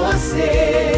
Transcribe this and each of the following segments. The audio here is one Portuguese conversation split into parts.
você,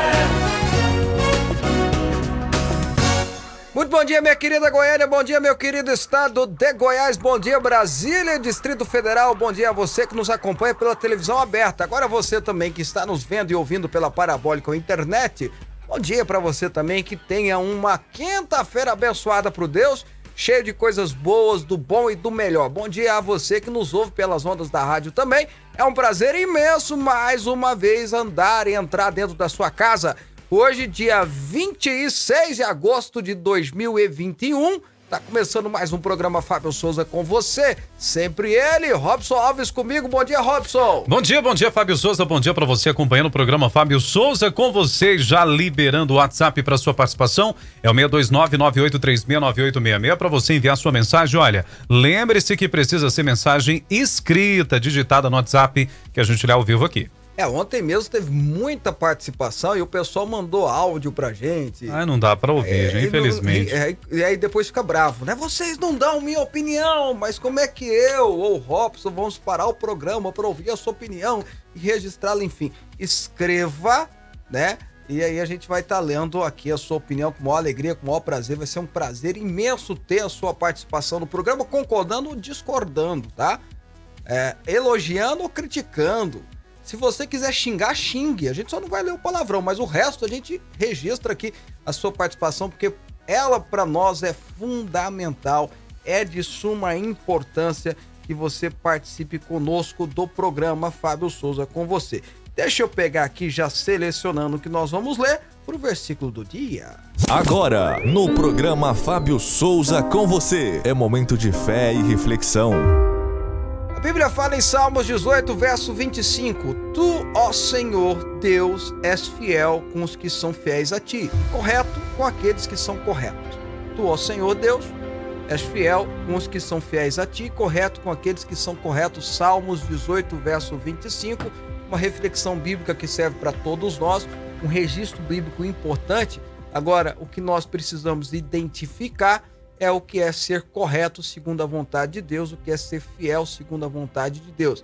Bom dia, minha querida Goiânia, bom dia, meu querido estado de Goiás, bom dia, Brasília, Distrito Federal, bom dia a você que nos acompanha pela televisão aberta. Agora você também que está nos vendo e ouvindo pela parabólica ou internet, bom dia para você também que tenha uma quinta-feira abençoada por Deus, cheio de coisas boas, do bom e do melhor. Bom dia a você que nos ouve pelas ondas da rádio também. É um prazer imenso mais uma vez andar e entrar dentro da sua casa. Hoje, dia 26 de agosto de 2021, tá começando mais um programa Fábio Souza com você. Sempre ele, Robson Alves comigo. Bom dia, Robson. Bom dia, bom dia, Fábio Souza. Bom dia para você acompanhando o programa Fábio Souza com você, já liberando o WhatsApp para sua participação. É o 62998369866 para você enviar sua mensagem. Olha, lembre-se que precisa ser mensagem escrita, digitada no WhatsApp que a gente lê ao vivo aqui. É, ontem mesmo teve muita participação e o pessoal mandou áudio pra gente. Ah, não dá para ouvir, É, gente, e infelizmente. E, é, e aí depois fica bravo, né? Vocês não dão minha opinião, mas como é que eu ou o Robson vamos parar o programa para ouvir a sua opinião e registrá-la, enfim? Escreva, né? E aí a gente vai estar lendo aqui a sua opinião com maior alegria, com maior prazer. Vai ser um prazer imenso ter a sua participação no programa, concordando ou discordando, tá? É, elogiando ou criticando. Se você quiser xingar, xingue. A gente só não vai ler o palavrão, mas o resto a gente registra aqui a sua participação, porque ela para nós é fundamental, é de suma importância que você participe conosco do programa Fábio Souza com você. Deixa eu pegar aqui já selecionando o que nós vamos ler pro versículo do dia. Agora, no programa Fábio Souza com você, é momento de fé e reflexão. Bíblia fala em Salmos 18, verso 25: Tu, ó Senhor Deus, és fiel com os que são fiéis a ti, correto com aqueles que são corretos. Tu, ó Senhor Deus, és fiel com os que são fiéis a ti, correto com aqueles que são corretos. Salmos 18, verso 25, uma reflexão bíblica que serve para todos nós, um registro bíblico importante. Agora, o que nós precisamos identificar é o que é ser correto segundo a vontade de Deus, o que é ser fiel segundo a vontade de Deus.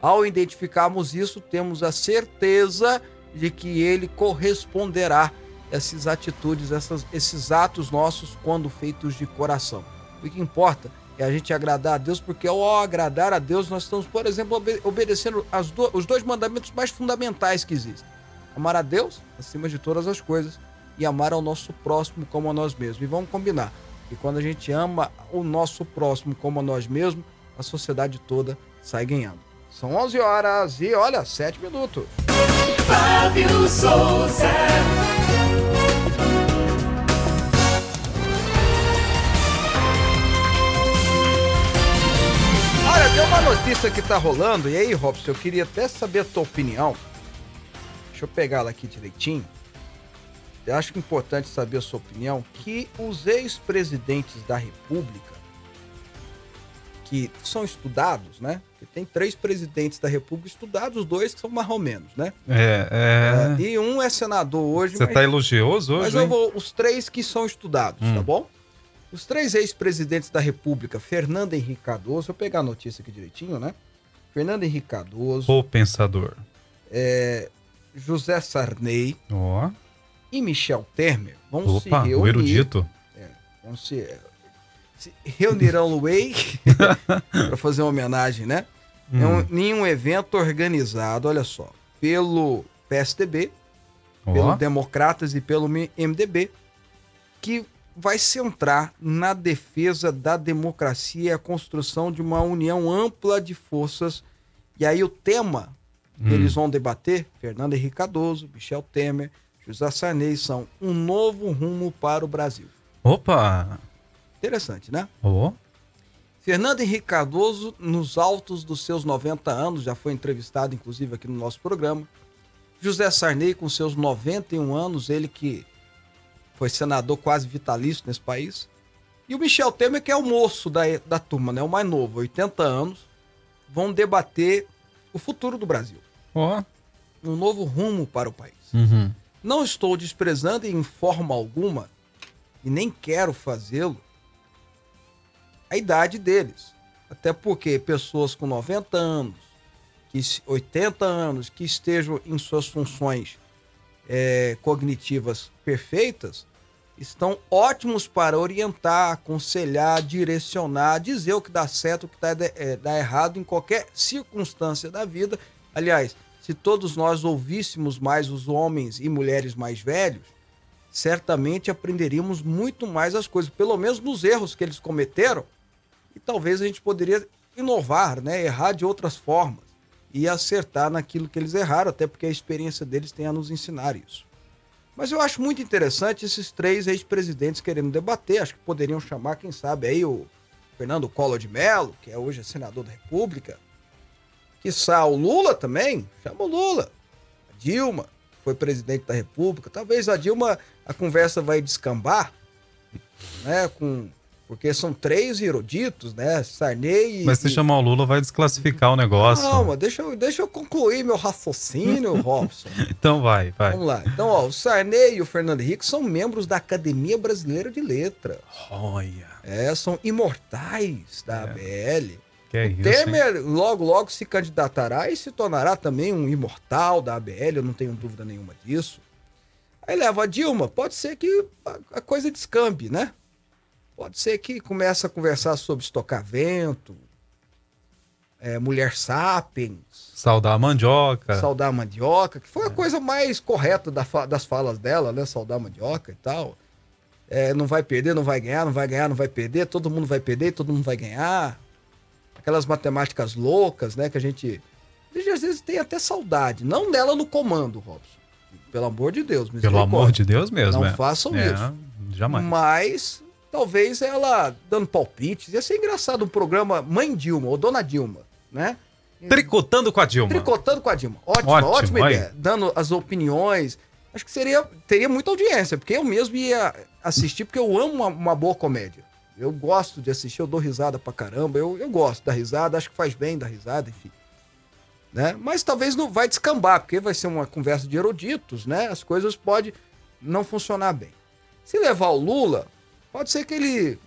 Ao identificarmos isso, temos a certeza de que ele corresponderá essas atitudes, essas, esses atos nossos quando feitos de coração. O que importa é a gente agradar a Deus, porque ao agradar a Deus, nós estamos, por exemplo, obe- obedecendo do- os dois mandamentos mais fundamentais que existem: amar a Deus acima de todas as coisas e amar ao nosso próximo como a nós mesmos. E vamos combinar que quando a gente ama o nosso próximo como a nós mesmos, a sociedade toda sai ganhando. São 11 horas e olha, 7 minutos. Fábio Souza. Olha, tem uma notícia que tá rolando, e aí, Robson, eu queria até saber a tua opinião. Deixa eu pegar ela aqui direitinho. Eu acho que é importante saber a sua opinião que os ex-presidentes da República que são estudados, né? Porque tem três presidentes da República estudados, dois que são mais ou menos, né? É, é... E um é senador hoje, Você mas, tá elogioso hoje, mas eu hein? vou os três que são estudados, Hum. tá bom? Os três ex-presidentes da República, Fernando Henrique Cardoso, vou pegar a notícia aqui direitinho, né? Fernando Henrique Cardoso, O pensador. José Sarney Ó, e Michel Temer vão se opa, reunir. o erudito. Vão se, se reunirão no Way para fazer uma homenagem, né? É um, em um evento organizado, olha só, pelo PSDB, pelo Democratas e pelo MDB, que vai centrar na defesa da democracia e a construção de uma união ampla de forças. E aí o tema que Hum. eles vão debater, Fernando Henrique Cardoso, Michel Temer, José Sarney, são um novo rumo para o Brasil. opa. Interessante, né? Ó, Fernando Henrique Cardoso, nos altos dos seus 90 anos, já foi entrevistado inclusive aqui no nosso programa. José Sarney, com seus 91 anos, ele que foi senador quase vitalício nesse país. E o Michel Temer, que é o moço da, da turma, né? o mais novo, 80 anos, vão debater o futuro do Brasil, ó. um novo rumo para o país. Uhum. Não estou desprezando em forma alguma, e nem quero fazê-lo, a idade deles. Até porque pessoas com 90 anos, que, se- 80 anos, que estejam em suas funções eh, cognitivas perfeitas, estão ótimos para orientar, aconselhar, direcionar, dizer o que dá certo, o que dá, eh, dá errado em qualquer circunstância da vida. Aliás, se todos nós ouvíssemos mais os homens e mulheres mais velhos, certamente aprenderíamos muito mais as coisas, pelo menos nos erros que eles cometeram, e talvez a gente poderia inovar, né? errar de outras formas e acertar naquilo que eles erraram, até porque a experiência deles tem a nos ensinar isso. Mas eu acho muito interessante esses três ex-presidentes querendo debater, acho que poderiam chamar, quem sabe, aí o Fernando Collor de Mello, que é hoje senador da República, quiçá o Lula também, chama o Lula, a Dilma, que foi presidente da República, talvez a Dilma, a conversa vai descambar, né, com, porque são três eruditos, né, Sarney e... Mas se chamar o Lula vai desclassificar o negócio. Calma, deixa eu, deixa eu concluir meu raciocínio, Robson. Então vai, vai. Vamos lá. Então, ó, o Sarney e o Fernando Henrique são membros da Academia Brasileira de Letras. Olha. É, são imortais da ABL. Que é hein? Temer logo, logo se candidatará e se tornará também um imortal da ABL, eu não tenho dúvida nenhuma disso. Aí leva a Dilma, pode ser que a, coisa descambe, né? Pode ser que comece a conversar sobre estocar vento, é, mulher sapiens, Saudar a mandioca. saudar a mandioca, que foi É. a coisa mais correta da fa- das falas dela, né? Saudar a mandioca e tal. É, não vai perder, não vai ganhar, não vai ganhar, não vai perder, todo mundo vai perder, todo mundo vai ganhar. Aquelas matemáticas loucas, né? Que a gente. A gente às vezes tem até saudade. Não dela no comando, Robson. Pelo amor de Deus, Pelo amor de Deus mesmo, Não é. façam É, isso. Jamais. Mas talvez ela dando palpites. Ia ser engraçado um programa Mãe Dilma ou Dona Dilma, né? Tricotando com a Dilma. Tricotando com a Dilma. Ótima, Ótimo, ótima ideia. Dando as opiniões. Acho que seria, teria muita audiência, porque eu mesmo ia assistir, porque eu amo uma, uma boa comédia. Eu gosto de assistir, eu dou risada pra caramba. Eu, eu gosto da risada, acho que faz bem da risada, enfim. Né? Mas talvez não vai descambar, porque vai ser uma conversa de eruditos, né? As coisas podem não funcionar bem. Se levar o Lula, pode ser que ele,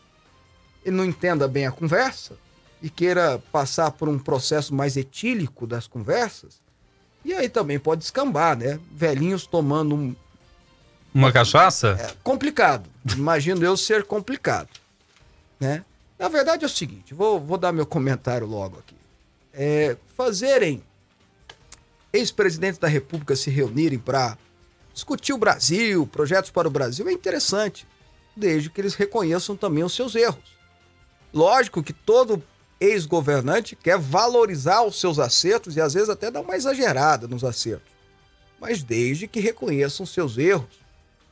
ele não entenda bem a conversa e queira passar por um processo mais etílico das conversas. E aí também pode descambar, né? Velhinhos tomando um. Uma cachaça? É complicado. Imagino eu ser complicado. Né? Na verdade é o seguinte, vou, vou dar meu comentário logo aqui. É, fazerem ex-presidentes da República se reunirem para discutir o Brasil, projetos para o Brasil, é interessante, desde que eles reconheçam também os seus erros. Lógico que todo ex-governante quer valorizar os seus acertos e às vezes até dar uma exagerada nos acertos, mas desde que reconheçam os seus erros.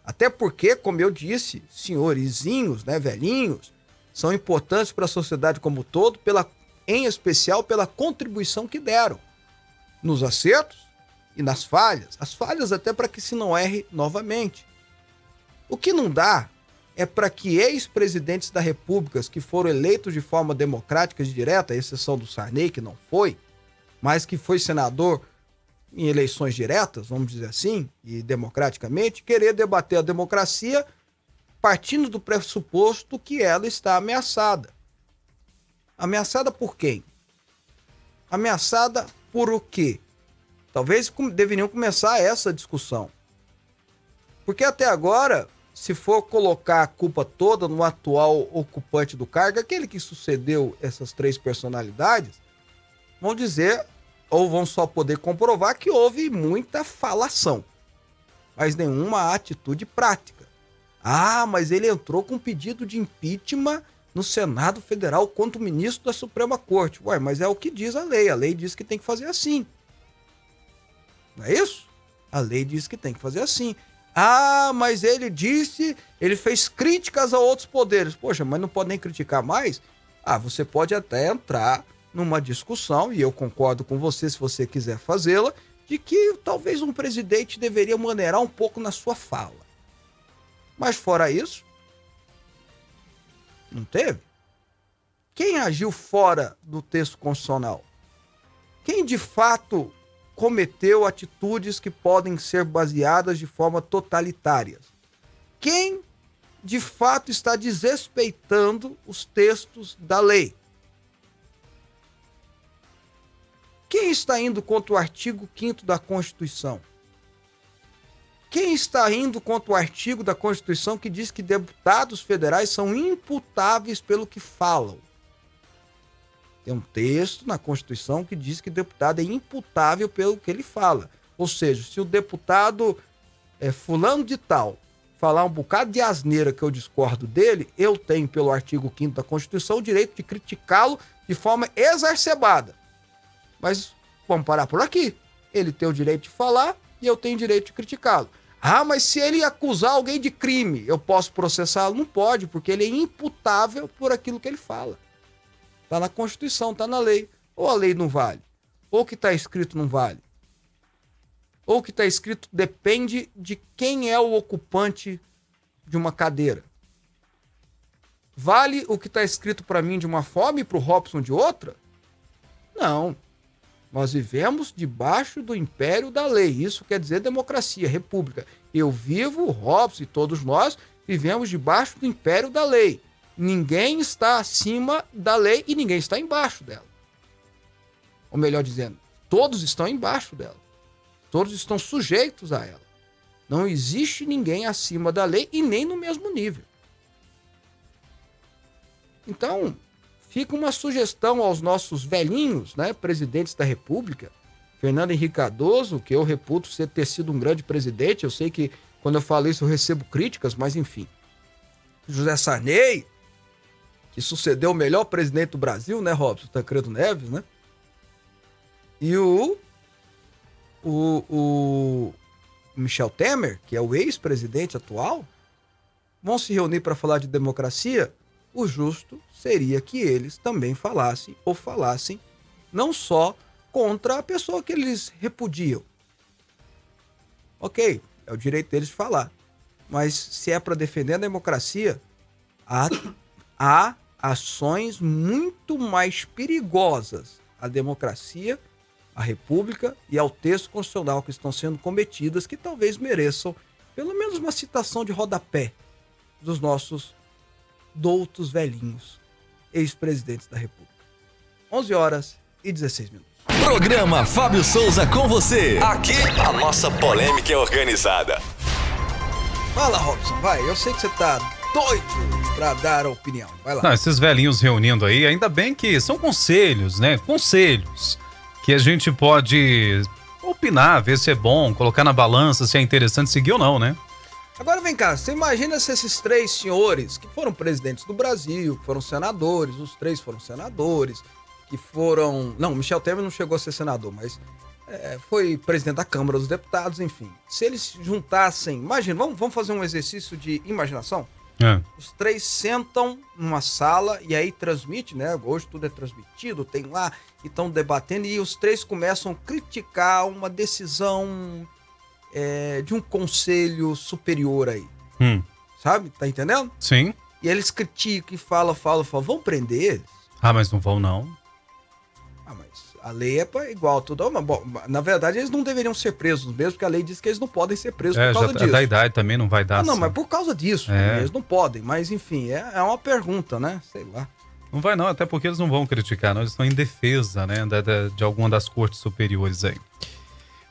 Até porque, como eu disse, senhorizinhos, né, velhinhos, são importantes para a sociedade como um todo, pela, em especial pela contribuição que deram nos acertos e nas falhas. As falhas até para que se não erre novamente. O que não dá é para que ex-presidentes da República que foram eleitos de forma democrática e direta, à exceção do Sarney, que não foi, mas que foi senador em eleições diretas, vamos dizer assim, e democraticamente, querer debater a democracia partindo do pressuposto que ela está ameaçada. Ameaçada por quem? Ameaçada por o quê? Talvez deveriam começar essa discussão. Porque até agora, se for colocar a culpa toda no atual ocupante do cargo, aquele que sucedeu essas três personalidades, vão dizer ou vão só poder comprovar que houve muita falação, mas nenhuma atitude prática. Ah, mas ele entrou com pedido de impeachment no Senado Federal contra o ministro da Suprema Corte. Ué, mas é o que diz a lei. A lei diz que tem que fazer assim. Não é isso? A lei diz que tem que fazer assim. Ah, mas ele disse, ele fez críticas a outros poderes. Poxa, mas não pode nem criticar mais? Ah, você pode até entrar numa discussão, e eu concordo com você se você quiser fazê-la, de que talvez um presidente deveria maneirar um pouco na sua fala. Mas fora isso, não teve. Quem agiu fora do texto constitucional? Quem de fato cometeu atitudes que podem ser baseadas de forma totalitárias? Quem de fato está desrespeitando os textos da lei? Quem está indo contra o artigo 5 da Constituição? Quem está indo contra o artigo da Constituição que diz que deputados federais são imputáveis pelo que falam? Tem um texto na Constituição que diz que deputado é imputável pelo que ele fala. Ou seja, se o deputado é fulano de tal falar um bocado de asneira que eu discordo dele, eu tenho, pelo artigo 5 da Constituição, o direito de criticá-lo de forma exacerbada. Mas vamos parar por aqui. Ele tem o direito de falar e eu tenho o direito de criticá-lo. Ah, mas se ele acusar alguém de crime, eu posso processá-lo? Não pode, porque ele é imputável por aquilo que ele fala. Está na Constituição, está na lei. Ou a lei não vale, ou o que está escrito não vale. Ou o que está escrito depende de quem é o ocupante de uma cadeira. Vale o que está escrito para mim de uma forma e para o Robson de outra? Não. Nós vivemos debaixo do império da lei. Isso quer dizer democracia, república. Eu vivo, Robson e todos nós vivemos debaixo do império da lei. Ninguém está acima da lei e ninguém está embaixo dela. Ou melhor dizendo, todos estão embaixo dela. Todos estão sujeitos a ela. Não existe ninguém acima da lei e nem no mesmo nível. Então, Fica uma sugestão aos nossos velhinhos, né, presidentes da República, Fernando Henrique Cardoso, que eu reputo ser ter sido um grande presidente, eu sei que quando eu falo isso eu recebo críticas, mas enfim. José Sarney, que sucedeu o melhor presidente do Brasil, né, Robson Tancredo Neves, né? E o, o, o Michel Temer, que é o ex-presidente atual, vão se reunir para falar de democracia o justo seria que eles também falassem ou falassem não só contra a pessoa que eles repudiam. Ok, é o direito deles de falar. Mas se é para defender a democracia, há, há ações muito mais perigosas à democracia, à república e ao texto constitucional que estão sendo cometidas que talvez mereçam pelo menos uma citação de rodapé dos nossos doutos velhinhos, ex-presidentes da República. 11 horas e 16 minutos. Programa Fábio Souza com você. Aqui a nossa polêmica é organizada. Fala, Robson, vai. Eu sei que você tá doido pra dar a opinião. Vai lá. Não, esses velhinhos reunindo aí, ainda bem que são conselhos, né? Conselhos que a gente pode opinar, ver se é bom, colocar na balança se é interessante seguir ou não, né? Agora vem cá, você imagina se esses três senhores que foram presidentes do Brasil, que foram senadores, os três foram senadores, que foram. Não, Michel Temer não chegou a ser senador, mas é, foi presidente da Câmara dos Deputados, enfim. Se eles juntassem. Imagina, vamos, vamos fazer um exercício de imaginação? É. Os três sentam numa sala e aí transmite, né? Hoje tudo é transmitido, tem lá, e estão debatendo, e os três começam a criticar uma decisão é, de um conselho superior aí. Hum. sabe? Tá entendendo? Sim. E eles criticam e falam, falam, falam, vão prender eles? Ah, mas não vão não. Ah, mas a lei é pra- igual tudo. Mas, bom, na verdade, eles não deveriam ser presos mesmo, porque a lei diz que eles não podem ser presos É, por já causa tá- disso. da idade também não vai dar. Ah, não, assim. mas por causa disso, É. né? eles não podem. Mas enfim, é, é uma pergunta, né? Sei lá. Não vai não, até porque eles não vão criticar, não. Eles estão em defesa, né, da- da- de alguma das cortes superiores aí.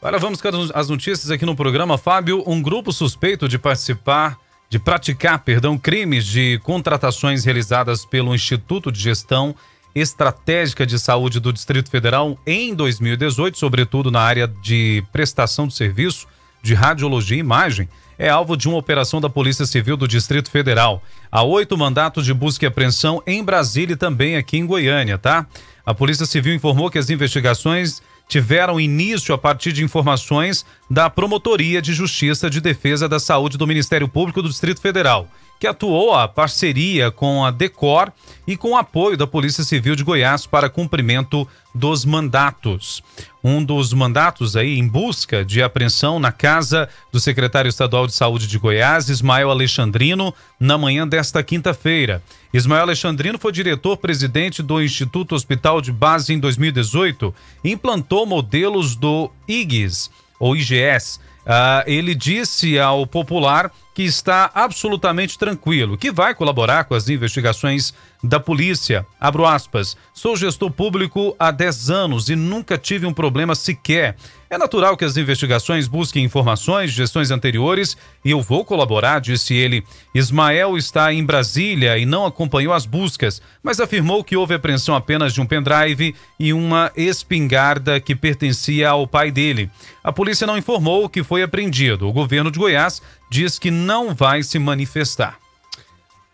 Agora vamos com as- as notícias aqui no programa. Fábio, um grupo suspeito de participar, de praticar, perdão, crimes de contratações realizadas pelo Instituto de Gestão Estratégica de Saúde do Distrito Federal em 2018, sobretudo na área de prestação de serviço de radiologia e imagem, é alvo de uma operação da Polícia Civil do Distrito Federal. Há oito mandatos de busca e apreensão em Brasília e também aqui em Goiânia, tá? A Polícia Civil informou que as investigações tiveram início a partir de informações da Promotoria de Justiça de Defesa da Saúde do Ministério Público do Distrito Federal, que atuou a parceria com a Decor e com o apoio da Polícia Civil de Goiás para cumprimento dos mandatos. Um dos mandatos aí em busca de apreensão na casa do secretário estadual de Saúde de Goiás, Ismael Alexandrino, na manhã desta quinta-feira. Ismael Alexandrino foi diretor-presidente do Instituto Hospital de Base em 2018 e implantou modelos do IGS, ou IGS. Ah, ele disse ao Popular que está absolutamente tranquilo, que vai colaborar com as investigações da polícia. Abro aspas. Sou gestor público há 10 anos e nunca tive um problema sequer. É natural que as investigações busquem informações de gestões anteriores e eu vou colaborar, disse ele. Ismael está em Brasília e não acompanhou as buscas, mas afirmou que houve apreensão apenas de um pendrive e uma espingarda que pertencia ao pai dele. A polícia não informou o que foi apreendido. O governo de Goiás diz que não vai se manifestar.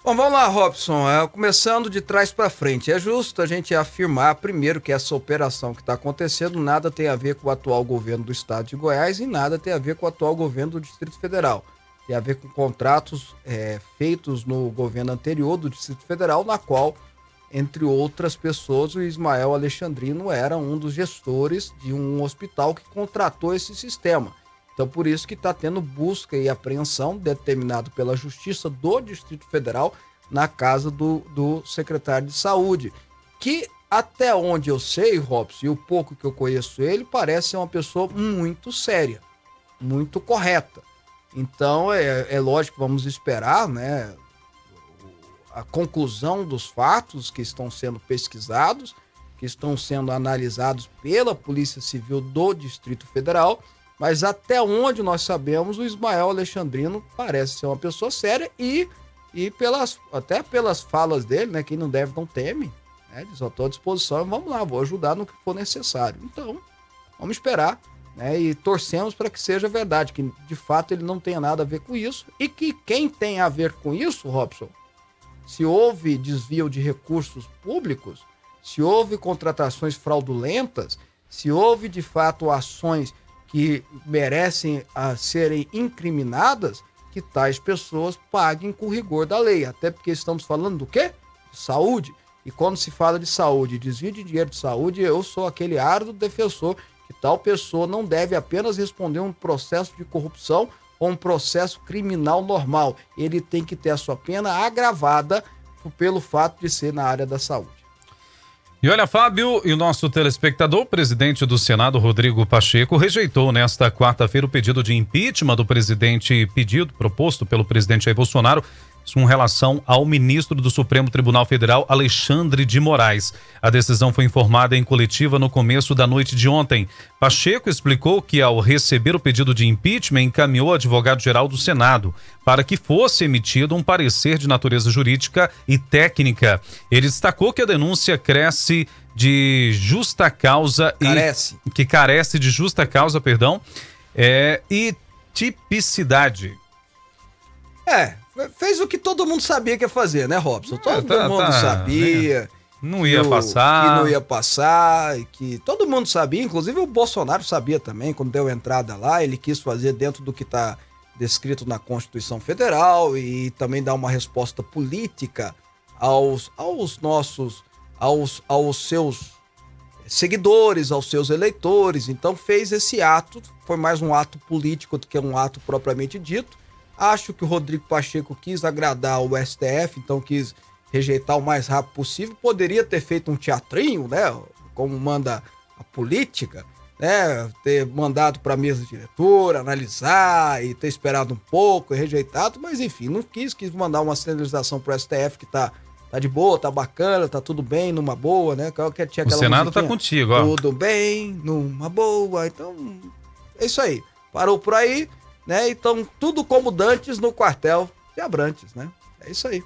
Bom, vamos lá, Robson. É, começando de trás para frente. É justo a gente afirmar, primeiro, que essa operação que está acontecendo nada tem a ver com o atual governo do estado de Goiás e nada tem a ver com o atual governo do Distrito Federal. Tem a ver com contratos é, feitos no governo anterior do Distrito Federal, na qual, entre outras pessoas, o Ismael Alexandrino era um dos gestores de um hospital que contratou esse sistema. Então, por isso que está tendo busca e apreensão determinado pela Justiça do Distrito Federal na casa do, do secretário de Saúde, que até onde eu sei, Robson, e o pouco que eu conheço ele, parece ser uma pessoa muito séria, muito correta. Então, é, é lógico, vamos esperar, né, a conclusão dos fatos que estão sendo pesquisados, que estão sendo analisados pela Polícia Civil do Distrito Federal, mas até onde nós sabemos, o Ismael Alexandrino parece ser uma pessoa séria e, e pelas, até pelas falas dele, né? Quem não deve não teme, né? Diz, eu estou à disposição vamos lá, vou ajudar no que for necessário. Então, vamos esperar, né? E torcemos para que seja verdade, que de fato ele não tenha nada a ver com isso e que quem tem a ver com isso, Robson, se houve desvio de recursos públicos, se houve contratações fraudulentas, se houve de fato ações que merecem a serem incriminadas, que tais pessoas paguem com rigor da lei. Até porque estamos falando do quê? De saúde. E quando se fala de saúde, desvio de dinheiro de saúde, eu sou aquele árduo defensor que tal pessoa não deve apenas responder um processo de corrupção ou um processo criminal normal. Ele tem que ter a sua pena agravada pelo fato de ser na área da saúde. E olha, Fábio, e o nosso telespectador, o presidente do Senado, Rodrigo Pacheco, rejeitou nesta quarta-feira o pedido de impeachment do presidente, pedido proposto pelo presidente Jair Bolsonaro, com relação ao ministro do Supremo Tribunal Federal, Alexandre de Moraes. A decisão foi informada em coletiva no começo da noite de ontem. Pacheco explicou que, ao receber o pedido de impeachment, encaminhou ao advogado-geral do Senado para que fosse emitido um parecer de natureza jurídica e técnica. Ele destacou que a denúncia cresce de justa causa Carece. e que carece de justa causa, perdão, é, e tipicidade. É, fez o que todo mundo sabia que ia fazer, né, Robson? Todo tá- mundo tá, sabia. Não ia que passar. Que não ia passar, que todo mundo sabia, inclusive o Bolsonaro sabia também, quando deu entrada lá, ele quis fazer dentro do que está descrito na Constituição Federal e também dar uma resposta política aos, aos nossos, aos, aos seus seguidores, aos seus eleitores. Então fez esse ato, foi mais um ato político do que um ato propriamente dito, Acho que o Rodrigo Pacheco quis agradar o STF, então quis rejeitar o mais rápido possível. Poderia ter feito um teatrinho, né? Como manda a política, né? Ter mandado para a mesa diretora, analisar e ter esperado um pouco e rejeitado, mas enfim, não quis, quis mandar uma sinalização para o STF que tá, tá de boa, tá bacana, tá tudo bem, numa boa, né? Que tinha o Senado tá contigo, ó. Tudo bem, numa boa. Então, é isso aí. Parou por aí, né? Então, tudo como dantes no quartel de Abrantes, né? É isso aí.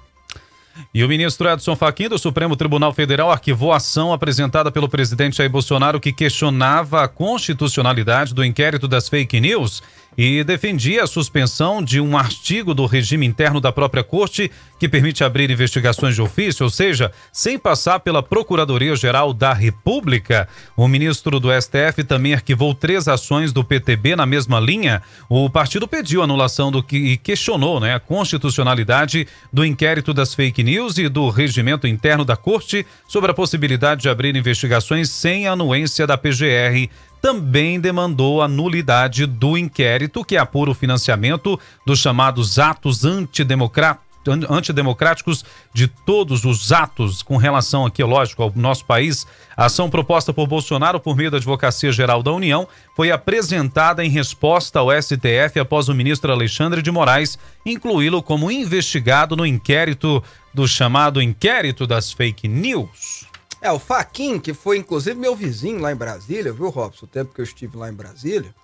E o ministro Edson Fachin do Supremo Tribunal Federal arquivou a ação apresentada pelo presidente Jair Bolsonaro que questionava a constitucionalidade do inquérito das fake news e defendia a suspensão de um artigo do regime interno da própria corte que permite abrir investigações de ofício, ou seja, sem passar pela Procuradoria-Geral da República. O ministro do STF também arquivou três ações do PTB na mesma linha. O partido pediu anulação do que e questionou né, a constitucionalidade do inquérito das fake news e do regimento interno da corte sobre a possibilidade de abrir investigações sem anuência da PGR também demandou a nulidade do inquérito que apura o financiamento dos chamados atos antidemocráticos de todos os atos com relação aqui, lógico, ao nosso país. A ação proposta por Bolsonaro por meio da Advocacia Geral da União foi apresentada em resposta ao STF após o ministro Alexandre de Moraes incluí-lo como investigado no inquérito do chamado inquérito das fake news. É, o Faquin, que foi inclusive meu vizinho lá em Brasília, viu, Robson? O tempo que eu estive lá em Brasília.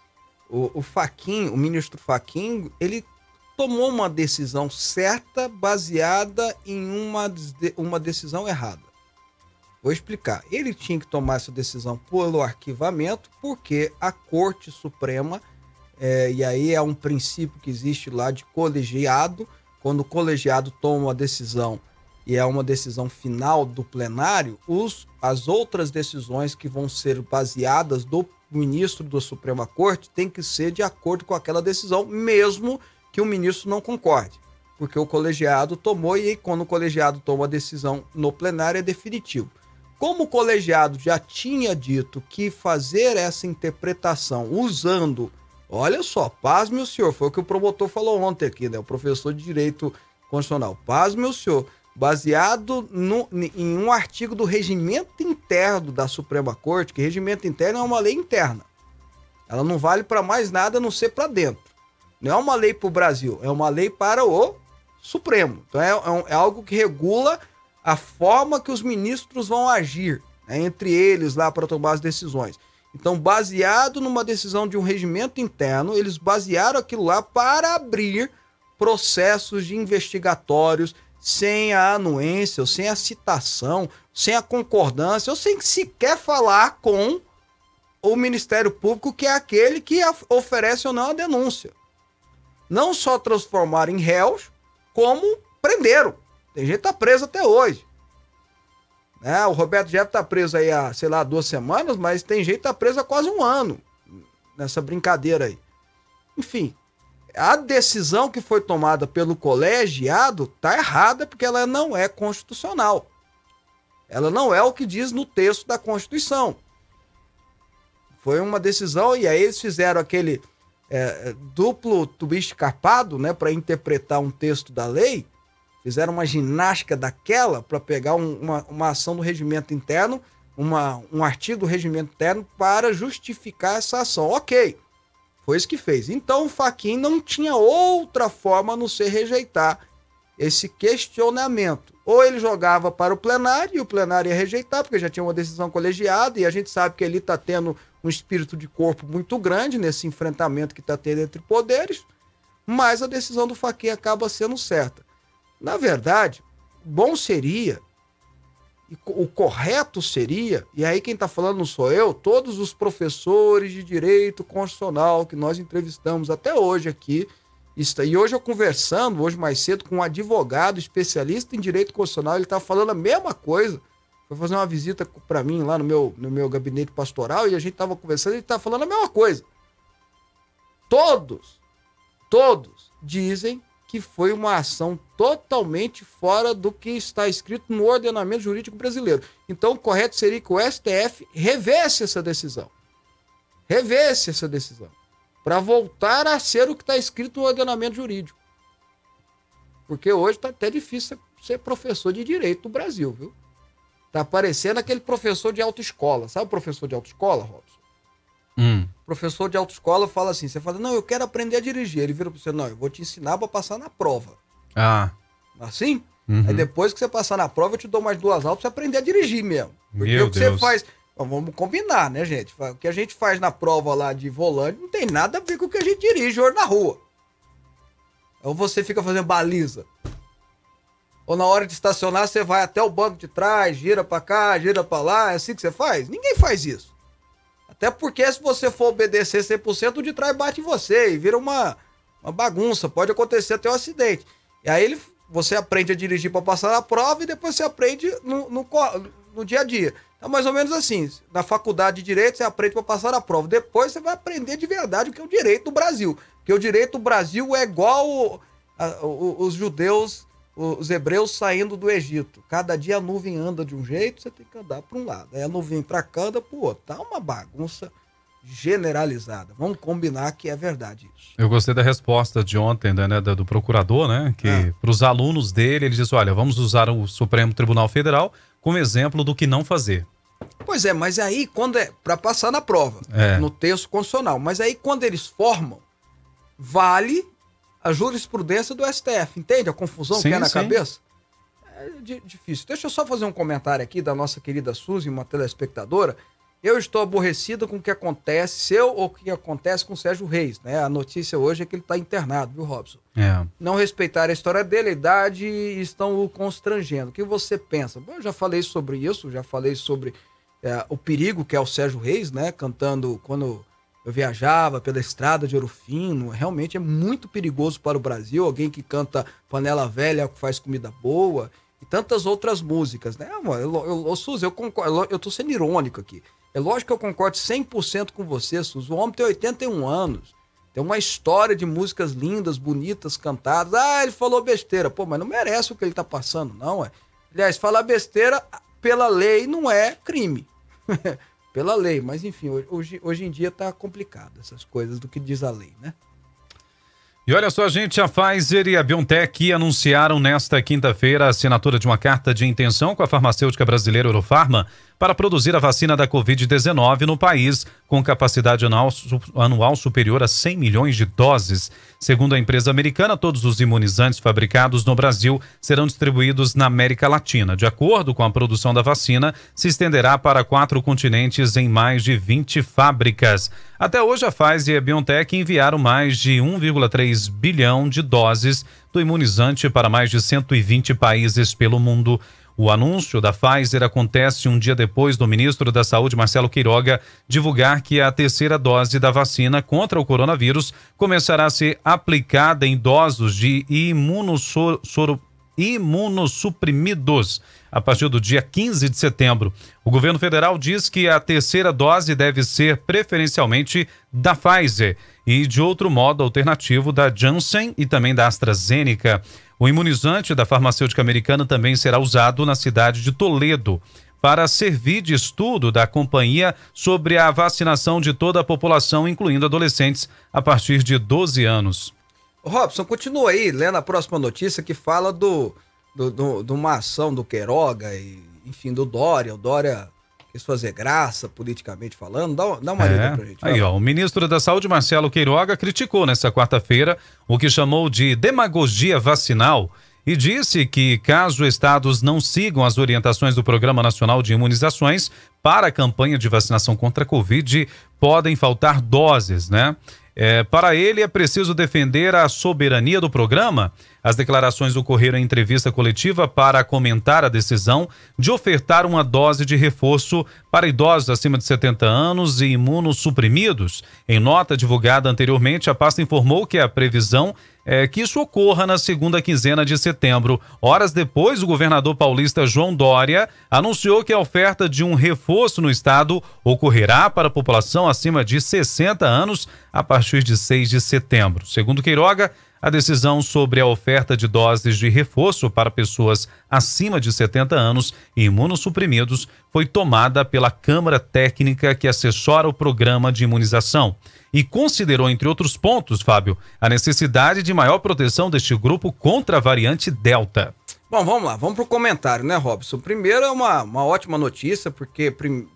O, o Faquin, o ministro Faquin, ele tomou uma decisão certa baseada em uma, uma decisão errada. Vou explicar. Ele tinha que tomar essa decisão pelo arquivamento, porque a Corte Suprema, é, e aí é um princípio que existe lá de colegiado, quando o colegiado toma uma decisão e é uma decisão final do plenário, os, as outras decisões que vão ser baseadas do ministro da Suprema Corte têm que ser de acordo com aquela decisão, mesmo que o ministro não concorde. Porque o colegiado tomou e quando o colegiado toma a decisão no plenário é definitivo. Como o colegiado já tinha dito que fazer essa interpretação usando, olha só, paz, meu senhor, foi o que o promotor falou ontem aqui, né? O professor de direito constitucional. Paz, meu senhor baseado no, em um artigo do regimento interno da Suprema Corte, que regimento interno é uma lei interna. Ela não vale para mais nada a não ser para dentro. Não é uma lei para o Brasil, é uma lei para o Supremo. Então é, é, é algo que regula a forma que os ministros vão agir né, entre eles lá para tomar as decisões. Então, baseado numa decisão de um regimento interno, eles basearam aquilo lá para abrir processos de investigatórios sem a anuência, ou sem a citação, sem a concordância, ou sem sequer falar com o Ministério Público, que é aquele que oferece ou não a denúncia. Não só transformar em réus, como prenderam. Tem gente que tá preso até hoje. Né? O Roberto Jeff tá preso aí há, sei lá, duas semanas, mas tem gente que tá preso há quase um ano nessa brincadeira aí. Enfim, a decisão que foi tomada pelo colegiado tá errada porque ela não é constitucional. Ela não é o que diz no texto da Constituição. Foi uma decisão e aí eles fizeram aquele é, duplo twist carpado, né, para interpretar um texto da lei. Fizeram uma ginástica daquela para pegar um, uma, uma ação do regimento interno, uma, um artigo do regimento interno para justificar essa ação. Ok. Foi isso que fez. Então o Faquin não tinha outra forma a não ser rejeitar esse questionamento. Ou ele jogava para o plenário e o plenário ia rejeitar, porque já tinha uma decisão colegiada, e a gente sabe que ele está tendo um espírito de corpo muito grande nesse enfrentamento que está tendo entre poderes, mas a decisão do Faquin acaba sendo certa. Na verdade, bom seria o correto seria, e aí quem está falando não sou eu, todos os professores de direito constitucional que nós entrevistamos até hoje aqui, e hoje eu conversando, hoje mais cedo, com um advogado especialista em direito constitucional, ele está falando a mesma coisa. Foi fazer uma visita para mim lá no meu, no meu gabinete pastoral e a gente estava conversando e ele está falando a mesma coisa. Todos, todos dizem que foi uma ação totalmente fora do que está escrito no ordenamento jurídico brasileiro. Então, o correto seria que o STF revesse essa decisão. Revesse essa decisão. Para voltar a ser o que está escrito no ordenamento jurídico. Porque hoje tá até difícil ser professor de direito no Brasil, viu? Tá parecendo aquele professor de autoescola. Sabe o professor de autoescola, Robson? Hum. professor de autoescola fala assim: você fala, não, eu quero aprender a dirigir. Ele vira pra você, não, eu vou te ensinar pra passar na prova. Ah. Assim? Uhum. Aí depois que você passar na prova, eu te dou mais duas aulas pra você aprender a dirigir mesmo. Porque Meu o que Deus. você faz. Vamos combinar, né, gente? O que a gente faz na prova lá de volante não tem nada a ver com o que a gente dirige hoje na rua. Ou você fica fazendo baliza. Ou na hora de estacionar, você vai até o banco de trás, gira pra cá, gira pra lá. É assim que você faz? Ninguém faz isso. Até porque se você for obedecer 100%, o de trás bate em você e vira uma, uma bagunça. Pode acontecer até um acidente. E aí ele, você aprende a dirigir para passar na prova e depois você aprende no, no, no dia a dia. É mais ou menos assim. Na faculdade de Direito, você aprende para passar na prova. Depois você vai aprender de verdade o que é o direito do Brasil. Porque o direito do Brasil é igual o- a- o- os judeus, os hebreus saindo do Egito. Cada dia a nuvem anda de um jeito, você tem que andar para um lado. Aí a nuvem para cá, anda para o outro. Tá uma bagunça generalizada. Vamos combinar que é verdade isso. Eu gostei da resposta de ontem, né, da- do procurador, né? Que Ah. para os alunos dele, ele disse: olha, vamos usar o Supremo Tribunal Federal como exemplo do que não fazer. Pois é, mas aí quando é para passar na prova, É. no texto constitucional, mas aí quando eles formam, vale a jurisprudência do STF, entende a confusão Sim, que é na sim. cabeça? É di- difícil. Deixa eu só fazer um comentário aqui da nossa querida Suzy, uma telespectadora. Eu estou aborrecido com o que acontece, seu ou o que acontece com o Sérgio Reis, né? A notícia hoje é que ele está internado, viu, Robson? É. não respeitar a história dele, a idade e estão o constrangendo. O que você pensa? Bom, eu já falei sobre isso, já falei sobre é, o perigo que é o Sérgio Reis, né? Cantando quando eu viajava pela estrada de Ouro Fino. Realmente é muito perigoso para o Brasil. Alguém que canta Panela Velha, que faz comida boa e tantas outras músicas, né? Amor, eu, eu, eu, Suzy, eu concordo, eu tô sendo irônico aqui. É lógico que eu concordo 100% com você, Suzy. O homem tem 81 anos. Tem uma história de músicas lindas, bonitas, cantadas. Ah, ele falou besteira. Pô, mas não merece o que ele tá passando, não, é. Aliás, falar besteira pela lei não é crime. pela lei, mas enfim, hoje, hoje em dia tá complicado essas coisas do que diz a lei, né? E olha só, gente, a Pfizer e a BioNTech anunciaram nesta quinta-feira a assinatura de uma carta de intenção com a farmacêutica brasileira Eurofarma para produzir a vacina da Covid-19 no país, com capacidade anual, su- anual superior a 100 milhões de doses. Segundo a empresa americana, todos os imunizantes fabricados no Brasil serão distribuídos na América Latina. De acordo com a produção da vacina, se estenderá para quatro continentes em mais de 20 fábricas. Até hoje, a Pfizer e a BioNTech enviaram mais de 1,3 bilhão de doses do imunizante para mais de 120 países pelo mundo. O anúncio da Pfizer acontece um dia depois do ministro da Saúde, Marcelo Queiroga, divulgar que a terceira dose da vacina contra o coronavírus começará a ser aplicada em idosos de soro- imunossuprimidos a partir do dia 15 de setembro. O governo federal diz que a terceira dose deve ser preferencialmente da Pfizer e de outro modo alternativo da Janssen e também da AstraZeneca. O imunizante da farmacêutica americana também será usado na cidade de Toledo para servir de estudo da companhia sobre a vacinação de toda a população, incluindo adolescentes a partir de 12 anos. Robson, continua aí lendo a próxima notícia que fala do, do, do- de uma ação do Queiroga e, enfim, do Dória. O Dória quis fazer graça, politicamente falando. Dá, dá uma lida É. pra gente. Aí, ó, o ministro da Saúde, Marcelo Queiroga, criticou nesta quarta-feira o que chamou de demagogia vacinal e disse que, caso estados não sigam as orientações do Programa Nacional de Imunizações para a campanha de vacinação contra a Covid, podem faltar doses, né? É, para ele, é preciso defender a soberania do programa. As declarações ocorreram em entrevista coletiva para comentar a decisão de ofertar uma dose de reforço para idosos acima de 70 anos e imunossuprimidos. Em nota divulgada anteriormente, a pasta informou que a previsão é que isso ocorra na segunda quinzena de setembro. Horas depois, o governador paulista João Dória anunciou que a oferta de um reforço no estado ocorrerá para a população acima de 60 anos a partir de 6 de setembro. Segundo Queiroga, A decisão sobre a oferta de doses de reforço para pessoas acima de 70 anos e imunossuprimidos foi tomada pela Câmara Técnica que assessora o programa de imunização e considerou, entre outros pontos, Fábio, a necessidade de maior proteção deste grupo contra a variante Delta. Bom, vamos lá, vamos para o comentário, né, Robson? Primeiro é uma, uma ótima notícia, porque prim...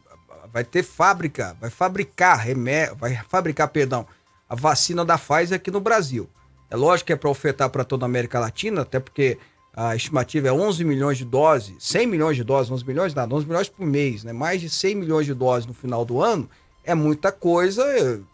vai ter fábrica, vai fabricar remédio, vai fabricar, perdão, a vacina da Pfizer aqui no Brasil. É lógico que é para ofertar para toda a América Latina, até porque a estimativa é 11 milhões de doses, 100 milhões de doses, 11 milhões, nada, 11 milhões por mês, né? Mais de 100 milhões de doses no final do ano é muita coisa.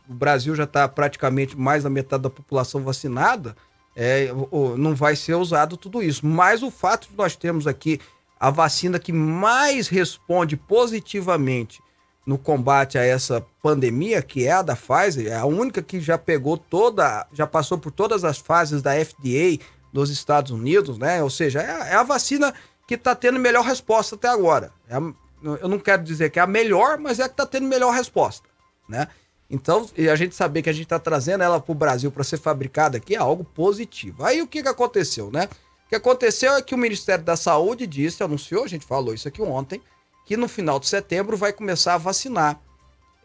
O Brasil já está praticamente mais da metade da população vacinada. É, não vai ser usado tudo isso. Mas o fato de nós termos aqui a vacina que mais responde positivamente no combate a essa pandemia, que é a da Pfizer, é a única que já pegou toda, já passou por todas as fases da FDA dos Estados Unidos, né? Ou seja, é, a, é a vacina que está tendo melhor resposta até agora. É a, eu não quero dizer que é a melhor, mas é a que está tendo melhor resposta, né? Então, e a gente saber que a gente está trazendo ela para o Brasil para ser fabricada aqui é algo positivo. Aí o que, que aconteceu, né? O que aconteceu é que o Ministério da Saúde disse, anunciou, a gente falou isso aqui ontem, que no final de setembro vai começar a vacinar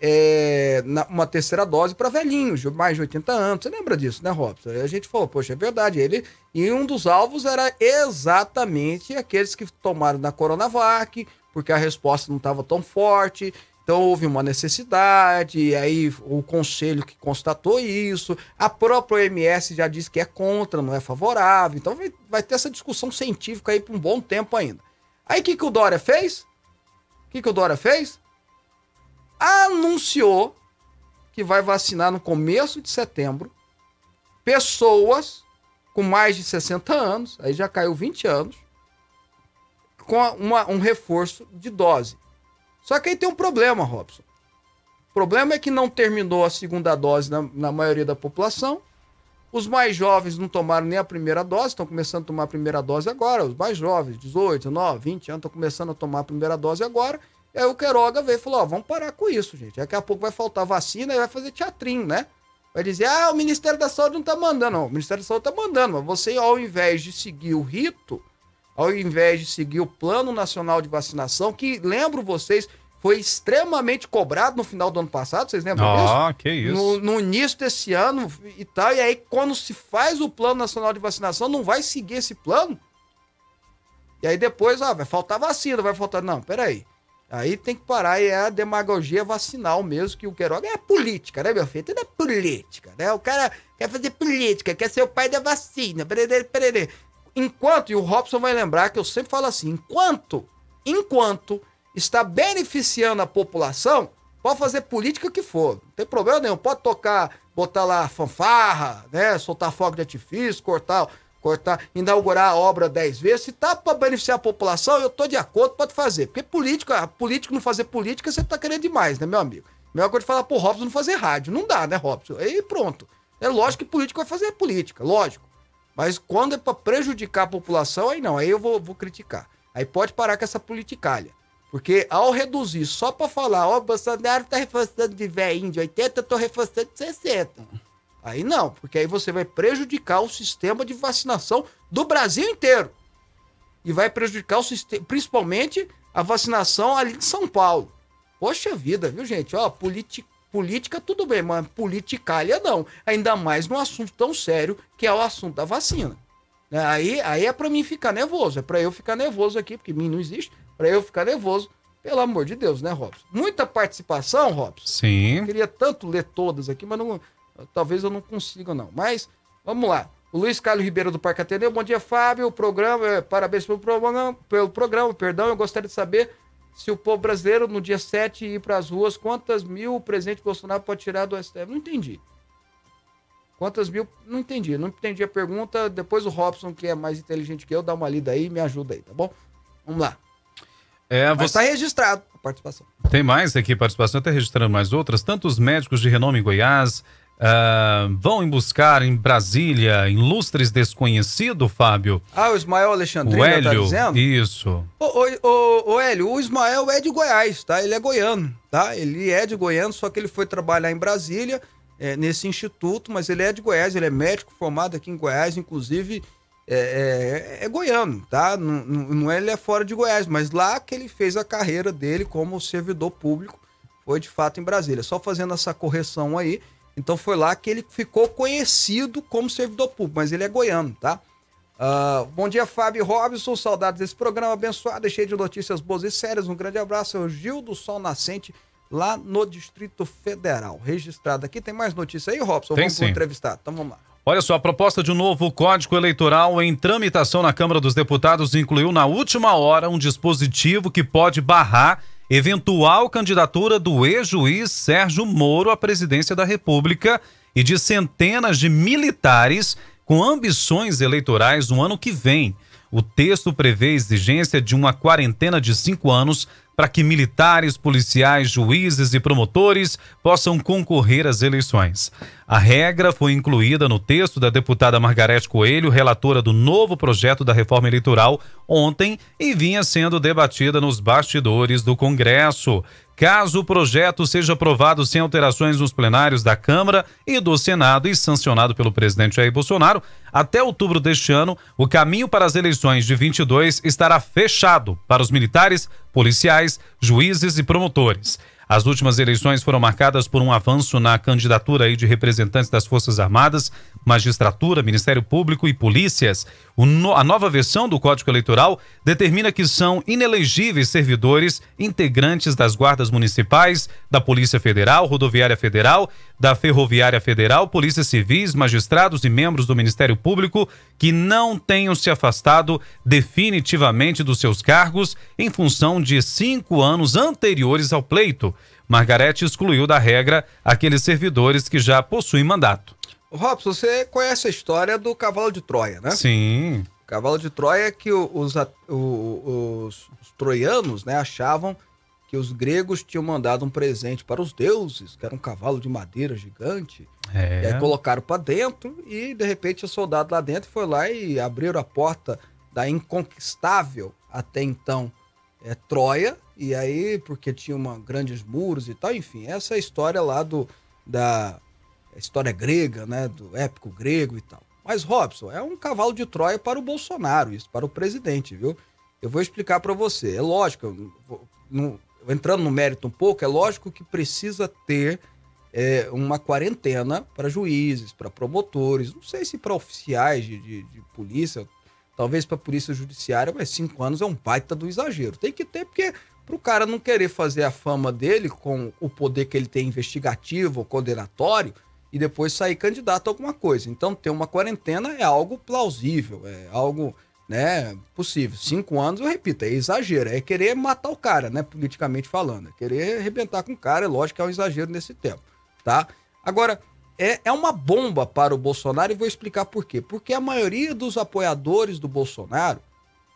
é, na, uma terceira dose para velhinhos, mais de 80 anos. Você lembra disso, né, Robson? A gente falou, poxa, é verdade. Ele, e um dos alvos era exatamente aqueles que tomaram da Coronavac, porque a resposta não estava tão forte. Então houve uma necessidade, e aí o conselho que constatou isso, a própria OMS já disse que é contra, não é favorável. Então vai, vai ter essa discussão científica aí por um bom tempo ainda. Aí o que, que o Dória fez? O que, que o Dória fez? Anunciou que vai vacinar no começo de setembro pessoas com mais de 60 anos, aí já caiu 20 anos, com uma, um reforço de dose. Só que aí tem um problema, Robson. O problema é que não terminou a segunda dose na, na maioria da população. Os mais jovens não tomaram nem a primeira dose, estão começando a tomar a primeira dose agora. Os mais jovens, 18, 19, 20 anos, estão começando a tomar a primeira dose agora. E aí o Queiroga veio e falou: ó, vamos parar com isso, gente. Daqui a pouco vai faltar vacina e vai fazer teatrinho, né? Vai dizer, ah, o Ministério da Saúde não tá mandando. Não, o Ministério da Saúde tá mandando, mas você, ao invés de seguir o rito, ao invés de seguir o Plano Nacional de Vacinação, que lembro vocês, foi extremamente cobrado no final do ano passado, vocês lembram disso? Ah, que isso. No, no, início desse ano e tal, e aí quando se faz o Plano Nacional de Vacinação, não vai seguir esse plano? E aí depois, ah, vai faltar vacina, vai faltar... Não, peraí. Aí tem que parar, e é a demagogia vacinal mesmo, que o Queiroga é política, né, meu filho? Tudo é política, né? O cara quer fazer política, quer ser o pai da vacina, perere, perere. Enquanto, e o Robson vai lembrar que eu sempre falo assim, enquanto, enquanto está beneficiando a população, pode fazer política que for. Não tem problema nenhum. Pode tocar, botar lá fanfarra, né? Soltar fogo de artifício, cortar, cortar, inaugurar a obra dez vezes. Se tá para beneficiar a população, eu tô de acordo, pode fazer. Porque político, político não fazer política, você tá querendo demais, né, meu amigo? Melhor coisa de falar pro Robson não fazer rádio. Não dá, né, Robson? Aí pronto. É lógico que político vai fazer política, lógico. Mas quando é para prejudicar a população, aí não, aí eu vou, vou criticar. Aí pode parar com essa politicalha. Porque ao reduzir só para falar, ó, oh, Bolsonaro tá reforçando de velhinho de 80, eu tô reforçando de 60. Aí não, porque aí você vai prejudicar o sistema de vacinação do Brasil inteiro. E vai prejudicar o sistema, principalmente a vacinação ali em São Paulo. Poxa vida, viu, gente? Ó, política tudo bem, mas politicalha não. Ainda mais num assunto tão sério que é o assunto da vacina. Aí, aí é para mim ficar nervoso, é para eu ficar nervoso aqui, porque mim não existe para eu ficar nervoso. Pelo amor de Deus, né, Robson? Muita participação, Robson. Sim. Eu queria tanto ler todas aqui, mas não, talvez eu não consiga, não. Mas, vamos lá. O Luiz Carlos Ribeiro do Parque Ateneu. Bom dia, Fábio. O programa, é, parabéns pelo programa, pelo programa, perdão. Eu gostaria de saber se o povo brasileiro, no dia 7, ir para as ruas, quantas mil o presidente Bolsonaro pode tirar do STF? Não entendi. Quantas mil? Não entendi. Não entendi a pergunta. Depois o Robson, que é mais inteligente que eu, dá uma lida aí e me ajuda aí, tá bom? Vamos lá. É, Mas está você... registrado a participação. Tem mais aqui participação, até registrando mais outras. Tantos médicos de renome em Goiás uh, vão em buscar em Brasília ilustres desconhecido, Fábio. Ah, o Ismael Alexandre o tá Hélio, tá dizendo? Isso. Ô, ô, ô, Hélio, o Ismael é de Goiás, tá? Ele é goiano, tá? Ele é de Goiânia, só que ele foi trabalhar em Brasília. é, nesse instituto, mas ele é de Goiás, ele é médico formado aqui em Goiás, inclusive é, é, é goiano, tá? Não, não é ele é fora de Goiás, mas lá que ele fez a carreira dele como servidor público foi de fato em Brasília. Só fazendo essa correção aí. Então foi lá que ele ficou conhecido como servidor público, mas ele é goiano, tá? Uh, bom dia, Fábio Robson. Saudades desse programa abençoado, cheio de notícias boas e sérias. Um grande abraço ao Gil do Sol Nascente lá no Distrito Federal. Registrado aqui. Tem mais notícia aí, Robson? Tem vamos sim. entrevistar. Então vamos lá. Olha só, a proposta de um novo Código Eleitoral em tramitação na Câmara dos Deputados incluiu na última hora um dispositivo que pode barrar eventual candidatura do ex-juiz Sérgio Moro à presidência da República e de centenas de militares com ambições eleitorais no ano que vem. O texto prevê exigência de uma quarentena de cinco anos para que militares, policiais, juízes e promotores possam concorrer às eleições. A regra foi incluída no texto da deputada Margarete Coelho, relatora do novo projeto da reforma eleitoral, ontem e vinha sendo debatida nos bastidores do Congresso. Caso o projeto seja aprovado sem alterações nos plenários da Câmara e do Senado e sancionado pelo presidente Jair Bolsonaro, até outubro deste ano, o caminho para as eleições de 22 estará fechado para os militares, policiais, juízes e promotores. As últimas eleições foram marcadas por um avanço na candidatura de representantes das Forças Armadas, magistratura, Ministério Público e polícias. No, a nova versão do Código Eleitoral determina que são inelegíveis servidores integrantes das guardas municipais, da Polícia Federal, Rodoviária Federal, da Ferroviária Federal, Polícia Civis, magistrados e membros do Ministério Público que não tenham se afastado definitivamente dos seus cargos em função de cinco anos anteriores ao pleito. Margarete excluiu da regra aqueles servidores que já possuem mandato. Robson, você conhece a história do cavalo de Troia, né? Sim. O cavalo de Troia é que os, os, os, os troianos né, achavam que os gregos tinham mandado um presente para os deuses, que era um cavalo de madeira gigante. É. E aí colocaram para dentro e de repente o soldado lá dentro foi lá e abriram a porta da inconquistável até então é, Troia. E aí, porque tinha uma, grandes muros e tal, enfim, essa é a história lá do da história grega, né, do épico grego e tal. Mas Robson é um cavalo de Troia para o Bolsonaro, isso para o presidente, viu? Eu vou explicar para você. É lógico, no, entrando no mérito um pouco, é lógico que precisa ter é, uma quarentena para juízes, para promotores, não sei se para oficiais de, de, de polícia, talvez para polícia judiciária, mas cinco anos é um baita do exagero. Tem que ter, porque para o cara não querer fazer a fama dele com o poder que ele tem investigativo ou condenatório e depois sair candidato a alguma coisa. Então, ter uma quarentena é algo plausível, é algo né, possível. Cinco anos, eu repito, é exagero, é querer matar o cara, né, politicamente falando, é querer arrebentar com o cara, é lógico que é um exagero nesse tempo, tá? Agora, é, é uma bomba para o Bolsonaro e vou explicar por quê. Porque a maioria dos apoiadores do Bolsonaro,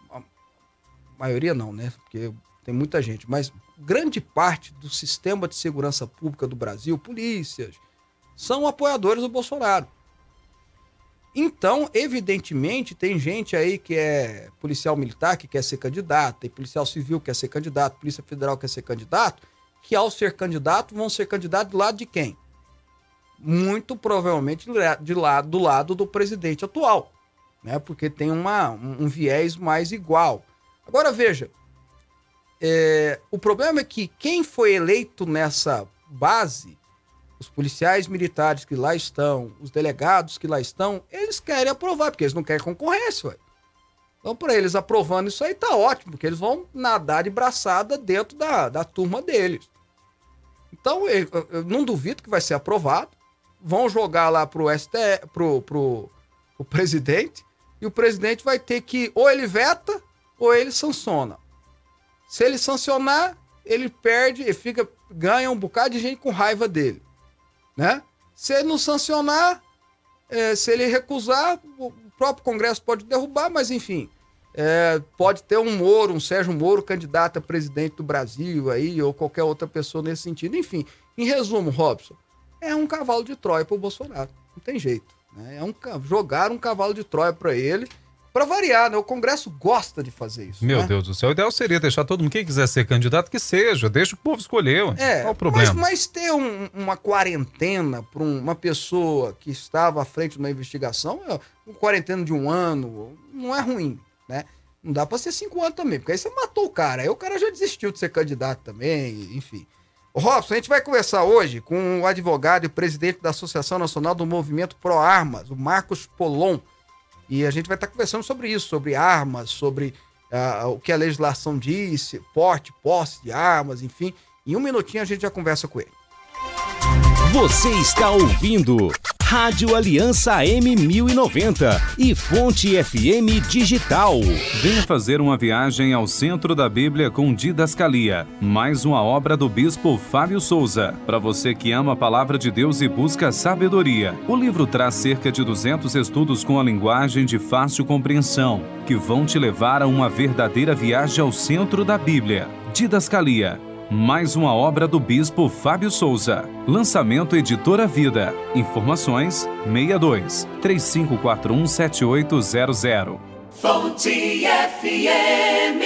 a maioria não, né, porque tem muita gente, mas grande parte do sistema de segurança pública do Brasil, polícias, são apoiadores do Bolsonaro. Então, evidentemente, tem gente aí que é policial militar que quer ser candidato, tem policial civil que quer ser candidato, polícia federal quer ser candidato, que ao ser candidato vão ser candidatos do lado de quem? Muito provavelmente de lado, do lado do presidente atual, né? Porque tem uma, um, um viés mais igual. Agora veja, é, o problema é que quem foi eleito nessa base os policiais militares que lá estão, os delegados que lá estão, eles querem aprovar, porque eles não querem concorrência, ué. Então, para eles aprovando isso aí, tá ótimo, porque eles vão nadar de braçada dentro da, da turma deles. Então, eu, eu não duvido que vai ser aprovado. Vão jogar lá pro STE, pro, pro, pro presidente, e o presidente vai ter que, ou ele veta, ou ele sanciona. Se ele sancionar, ele perde e fica, ganha um bocado de gente com raiva dele né? Se ele não sancionar, é, se ele recusar, o próprio Congresso pode derrubar, mas enfim, é, pode ter um Moro, um Sérgio Moro, candidato a presidente do Brasil aí, ou qualquer outra pessoa nesse sentido. Enfim, em resumo, Robson, é um cavalo de Troia para o Bolsonaro. Não tem jeito. Né? É um, jogar um cavalo de Troia para ele para variar, né? O Congresso gosta de fazer isso. Meu né? Deus do céu, o ideal seria deixar todo mundo, quem quiser ser candidato, que seja, deixa o povo escolher. É, Qual o problema? Mas, mas ter um- uma quarentena para uma pessoa que estava à frente de uma investigação, é, um quarentena de um ano, não é ruim, né? Não dá para ser cinco anos também, porque aí você matou o cara, aí o cara já desistiu de ser candidato também, enfim. Robson, a gente vai conversar hoje com o advogado e presidente da Associação Nacional do Movimento Pro Armas, o Marcos Polon. E a gente vai estar conversando sobre isso, sobre armas, sobre ah, o que a legislação diz, porte, posse de armas, enfim. Em um minutinho a gente já conversa com ele. Você está ouvindo Rádio Aliança M1090 e Fonte FM Digital. Venha fazer uma viagem ao centro da Bíblia com Didascalia, mais uma obra do bispo Fábio Souza. Para você que ama a palavra de Deus e busca sabedoria, o livro traz cerca de 200 estudos com a linguagem de fácil compreensão, que vão te levar a uma verdadeira viagem ao centro da Bíblia. Didascalia, mais uma obra do bispo Fábio Souza. Lançamento Editora Vida. Informações 62 3541 7800. Fonte FM.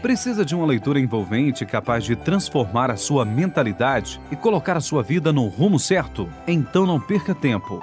Precisa de uma leitura envolvente capaz de transformar a sua mentalidade e colocar a sua vida no rumo certo? Então não perca tempo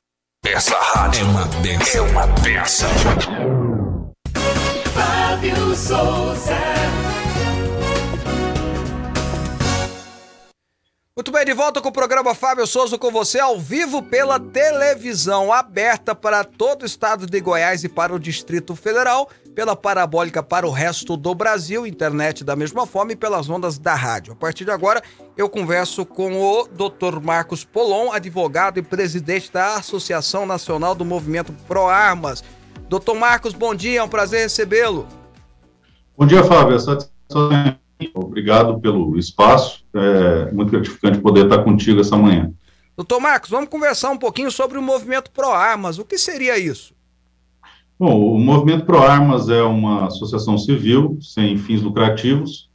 Essa rádio é uma benção. É uma benção. Fábio Souza. Muito bem, de volta com o programa Fábio Souza com você ao vivo pela televisão aberta para todo o estado de Goiás e para o Distrito Federal, pela parabólica para o resto do Brasil, internet da mesma forma e pelas ondas da rádio. A partir de agora, eu converso com o Dr. Marcos Polon, advogado e presidente da Associação Nacional do Movimento Pro Armas. Doutor Marcos, bom dia, é um prazer recebê-lo. Bom dia, Fábio. É satisfação. Obrigado pelo espaço. É muito gratificante poder estar contigo essa manhã. Doutor Marcos, vamos conversar um pouquinho sobre o movimento Pro Armas. O que seria isso? Bom, o Movimento Pro Armas é uma associação civil sem fins lucrativos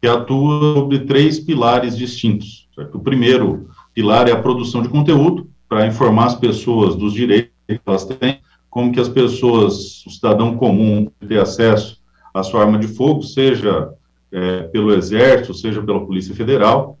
que atua sobre três pilares distintos. certo? O primeiro pilar é a produção de conteúdo para informar as pessoas dos direitos que elas têm, como que as pessoas, o cidadão comum, ter acesso à sua arma de fogo, seja é, pelo Exército, seja pela Polícia Federal,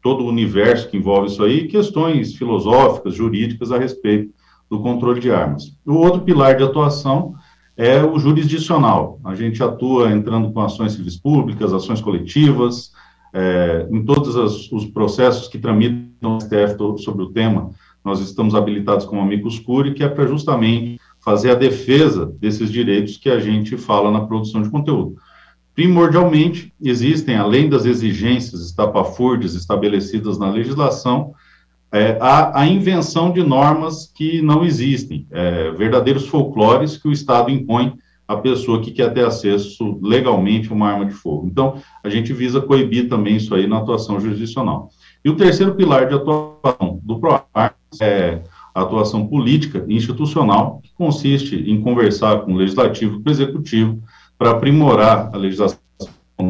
todo o universo que envolve isso aí, questões filosóficas, jurídicas a respeito do controle de armas. O outro pilar de atuação é o jurisdicional. A gente atua entrando com ações civis públicas, ações coletivas, é, em todos as, os processos que tramitam no STF sobre o tema, nós estamos habilitados como amicus curiae, que é para justamente fazer a defesa desses direitos que a gente fala na produção de conteúdo. Primordialmente, existem, além das exigências estapafúrdias estabelecidas na legislação, é, a, a invenção de normas que não existem, é, verdadeiros folclores que o Estado impõe à pessoa que quer ter acesso legalmente a uma arma de fogo. Então, a gente visa coibir também isso aí na atuação jurisdicional. E o terceiro pilar de atuação do PROAR é a atuação política e institucional, que consiste em conversar com o legislativo e com o executivo para aprimorar a legislação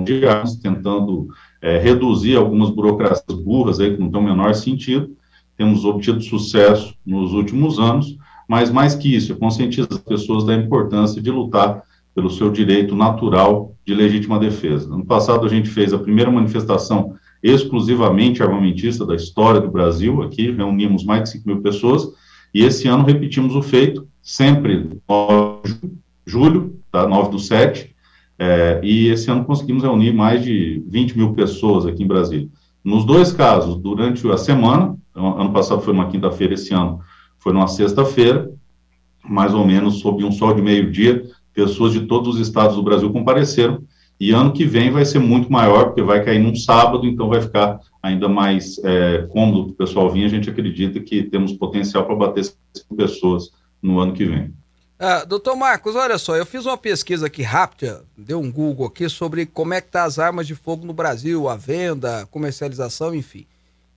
de armas, tentando é, reduzir algumas burocracias burras aí que não tem o menor sentido. Temos obtido sucesso nos últimos anos, mas mais que isso, é conscientizar as pessoas da importância de lutar pelo seu direito natural de legítima defesa. Ano passado a gente fez a primeira manifestação exclusivamente armamentista da história do Brasil, aqui reunimos mais de 5 mil pessoas, e esse ano repetimos o feito, sempre 9 de julho, tá, 9 do 7, é, e esse ano conseguimos reunir mais de 20 mil pessoas aqui em Brasília. Nos dois casos, durante a semana, ano passado foi uma quinta-feira, esse ano foi numa sexta-feira, mais ou menos sob um sol de meio-dia, pessoas de todos os estados do Brasil compareceram, e ano que vem vai ser muito maior, porque vai cair num sábado, então vai ficar ainda mais é, cômodo para o pessoal vir. A gente acredita que temos potencial para bater 100 pessoas no ano que vem. Ah, doutor Marcos, olha só, eu fiz uma pesquisa aqui rápida, deu um Google aqui sobre como é que tá as armas de fogo no Brasil, a venda, comercialização, enfim.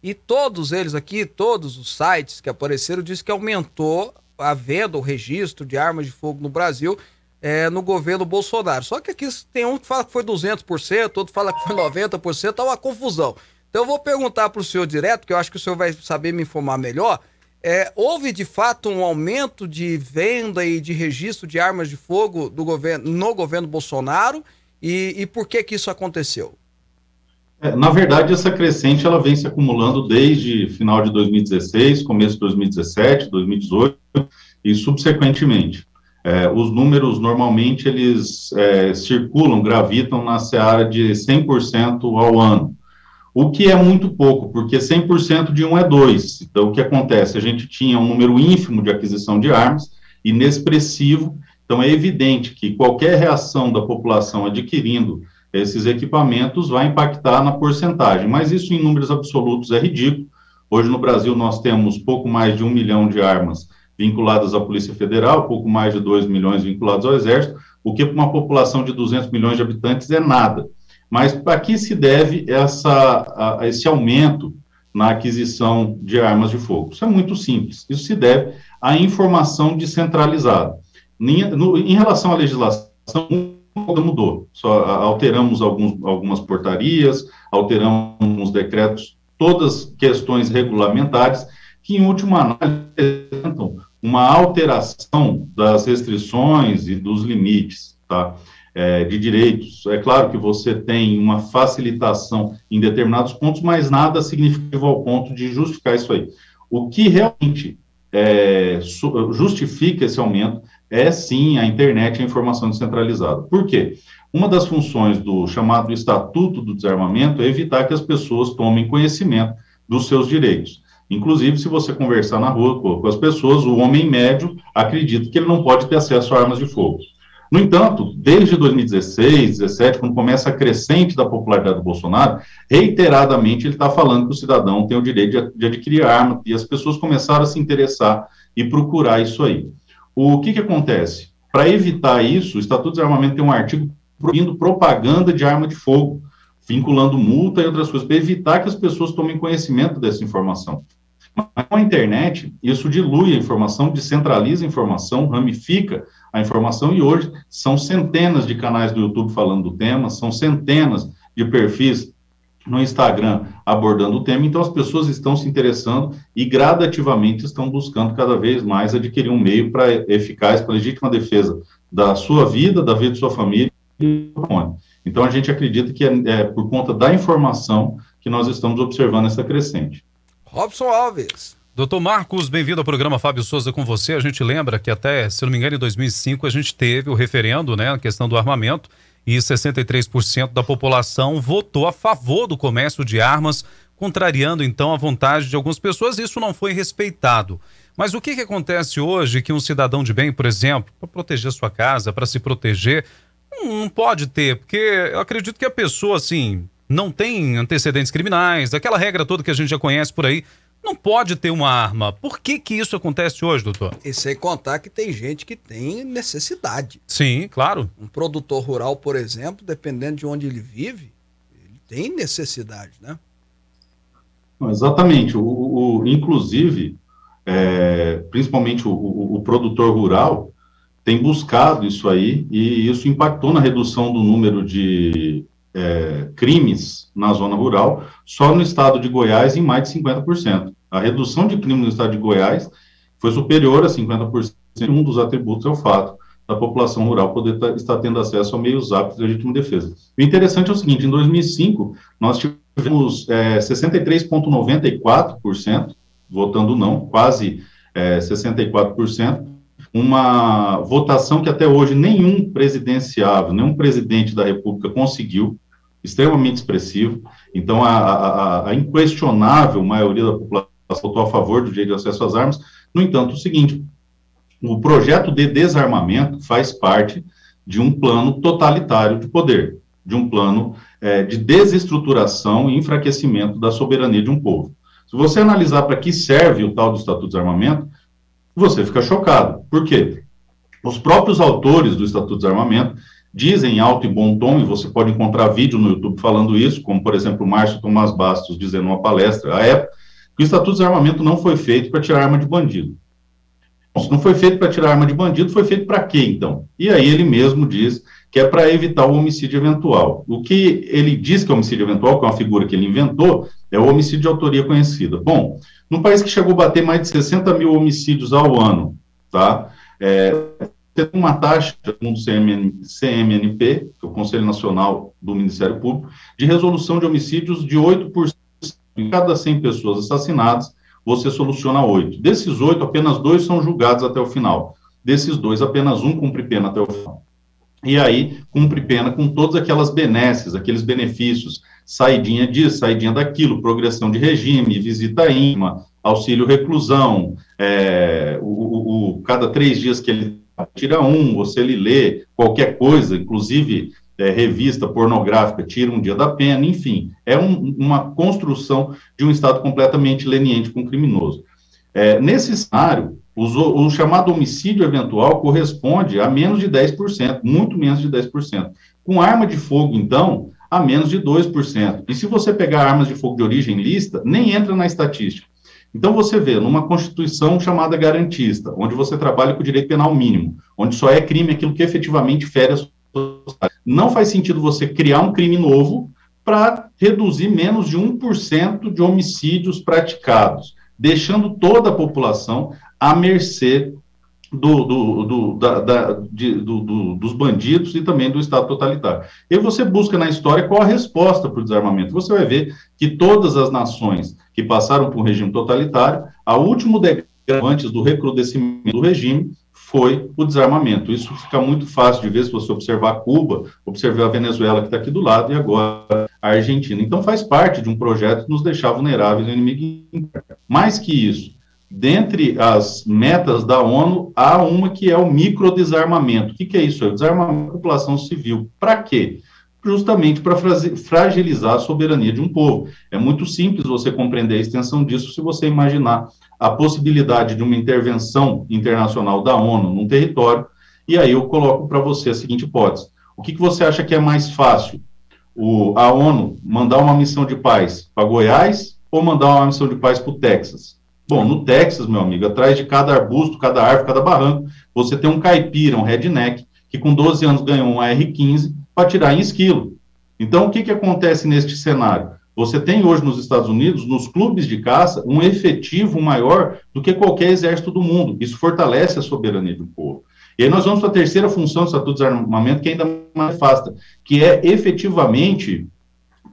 E todos eles aqui, todos os sites que apareceram, diz que aumentou a venda, o registro de armas de fogo no Brasil é, no governo Bolsonaro. Só que aqui tem um que fala que foi 200%, outro fala que foi 90%, tá uma confusão. Então eu vou perguntar para o senhor direto, que eu acho que o senhor vai saber me informar melhor. É, houve de fato um aumento de venda e de registro de armas de fogo do governo, no governo Bolsonaro e, e por que que isso aconteceu? É, na verdade, essa crescente ela vem se acumulando desde final de 2016, começo de 2017, 2018 e subsequentemente. É, os números normalmente eles é, circulam, gravitam na seara de 100% ao ano, o que é muito pouco, porque 100% de um é dois. Então, o que acontece? A gente tinha um número ínfimo de aquisição de armas, inexpressivo, então é evidente que qualquer reação da população adquirindo esses equipamentos vai impactar na porcentagem, mas isso em números absolutos é ridículo. Hoje no Brasil nós temos pouco mais de um milhão de armas vinculadas à Polícia Federal, pouco mais de 2 milhões vinculados ao Exército, o que para uma população de 200 milhões de habitantes é nada. Mas para que se deve essa, a, esse aumento na aquisição de armas de fogo? Isso é muito simples. Isso se deve à informação descentralizada. Em, no, em relação à legislação, mudou. Só alteramos alguns, algumas portarias, alteramos decretos, todas questões regulamentares que, em última análise, representam uma alteração das restrições e dos limites, tá? É, de direitos. É claro que você tem uma facilitação em determinados pontos, mas nada significativo ao ponto de justificar isso aí. O que realmente é, justifica esse aumento é sim a internet e a informação descentralizada. Por quê? Uma das funções do chamado Estatuto do Desarmamento é evitar que as pessoas tomem conhecimento dos seus direitos. Inclusive, se você conversar na rua com, as pessoas, o homem médio acredita que ele não pode ter acesso a armas de fogo. No entanto, desde 2016, 2017, quando começa a crescente da popularidade do Bolsonaro, reiteradamente ele está falando que o cidadão tem o direito de, adquirir arma, e as pessoas começaram a se interessar e procurar isso aí. O que, que acontece? Para evitar isso, o Estatuto de Desarmamento tem um artigo proibindo propaganda de arma de fogo, vinculando multa e outras coisas, para evitar que as pessoas tomem conhecimento dessa informação. Mas com a internet, isso dilui a informação, descentraliza a informação, ramifica a informação, e hoje são centenas de canais do YouTube falando do tema, são centenas de perfis no Instagram abordando o tema, então as pessoas estão se interessando e gradativamente estão buscando cada vez mais adquirir um meio para eficaz, para legítima defesa da sua vida, da vida de sua família e do Então a gente acredita que é, é por conta da informação que nós estamos observando essa crescente. Robson Alves. Doutor Marcos, bem-vindo ao programa Fábio Souza com você. A gente lembra que até, se não me engano, em 2005 a gente teve o referendo, né, a questão do armamento, e 63% da população votou a favor do comércio de armas, contrariando então a vontade de algumas pessoas. Isso não foi respeitado. Mas o que, que acontece hoje que um cidadão de bem, por exemplo, para proteger sua casa, para se proteger, não pode ter? Porque eu acredito que a pessoa, assim, não tem antecedentes criminais, aquela regra toda que a gente já conhece por aí não pode ter uma arma. Por que que isso acontece hoje, doutor? E sem contar que tem gente que tem necessidade. Sim, claro. Um produtor rural, por exemplo, dependendo de onde ele vive, ele tem necessidade, né? Exatamente. O, o inclusive, é, principalmente o, o, o produtor rural tem buscado isso aí e isso impactou na redução do número de é, crimes na zona rural, só no estado de Goiás em mais de 50%. A redução de crime no estado de Goiás foi superior a 50%. Um dos atributos é o fato da população rural poder estar tendo acesso a meios aptos de legítima defesa. O interessante é o seguinte: em 2005, nós tivemos é, 63,94% votando não, quase é, 64%, uma votação que até hoje nenhum presidenciável, nenhum presidente da República conseguiu, extremamente expressivo. Então, a, a, a inquestionável maioria da população votou a favor do direito de acesso às armas. No entanto, o seguinte: o projeto de desarmamento faz parte de um plano totalitário de poder, de um plano é, de desestruturação e enfraquecimento da soberania de um povo. Se você analisar para que serve o tal do Estatuto de Desarmamento, você fica chocado. Por quê? Os próprios autores do Estatuto do Desarmamento dizem em alto e bom tom, e você pode encontrar vídeo no YouTube falando isso, como, por exemplo, Márcio Tomás Bastos dizendo numa palestra à época, que o Estatuto do Desarmamento não foi feito para tirar arma de bandido. Se não foi feito para tirar arma de bandido, foi feito para quê, então? E aí ele mesmo diz que é para evitar o homicídio eventual. O que ele diz que é homicídio eventual, que é uma figura que ele inventou, é o homicídio de autoria conhecida. Bom, num país que chegou a bater mais de 60 mil homicídios ao ano, tá? É, tem uma taxa do CMN, CMNP, que é o Conselho Nacional do Ministério Público, de resolução de homicídios de 8%. Em cada 100 pessoas assassinadas, você soluciona 8. Desses 8, apenas dois são julgados até o final. Desses dois, apenas um cumpre pena até o final e aí cumpre pena com todas aquelas benesses, aqueles benefícios, saidinha disso, saidinha daquilo, progressão de regime, visita íntima, auxílio reclusão, é, o, o, cada três dias que ele tira um, você ele lê qualquer coisa, inclusive é, revista pornográfica, tira um dia da pena, enfim, é um, uma construção de um Estado completamente leniente com o criminoso. É, nesse cenário, o, chamado homicídio eventual corresponde a menos de 10%, muito menos de 10%. Com arma de fogo, então, a menos de 2%. E se você pegar armas de fogo de origem lícita, nem entra na estatística. Então, você vê, numa Constituição chamada garantista, onde você trabalha com o direito penal mínimo, onde só é crime aquilo que efetivamente fere a não faz sentido você criar um crime novo para reduzir menos de 1% de homicídios praticados, deixando toda a população à mercê do, do, do, da, da, de, do, dos bandidos e também do Estado totalitário. E você busca na história qual a resposta para o desarmamento. Você vai ver que todas as nações que passaram por um regime totalitário, a último degrau antes do recrudescimento do regime foi o desarmamento. Isso fica muito fácil de ver se você observar Cuba, observar a Venezuela que está aqui do lado e agora a Argentina. Então faz parte de um projeto que nos deixar vulneráveis ao inimigo. Mais que isso, dentre as metas da ONU, há uma que é o microdesarmamento. O que, que é isso? É o desarmamento da população civil. Para quê? Justamente para fragilizar a soberania de um povo. É muito simples você compreender a extensão disso se você imaginar a possibilidade de uma intervenção internacional da ONU num território, e aí eu coloco para você a seguinte hipótese. O que, que você acha que é mais fácil? O, a ONU mandar uma missão de paz para Goiás ou mandar uma missão de paz para o Texas? Bom, no Texas, meu amigo, atrás de cada arbusto, cada árvore, cada barranco, você tem um caipira, um redneck, que com 12 anos ganhou um AR-15 para tirar em esquilo. Então, o que, que acontece neste cenário? Você tem hoje nos Estados Unidos, nos clubes de caça, um efetivo maior do que qualquer exército do mundo. Isso fortalece a soberania do povo. E aí nós vamos para a terceira função do Estatuto de Desarmamento, que é ainda mais fácil, que é efetivamente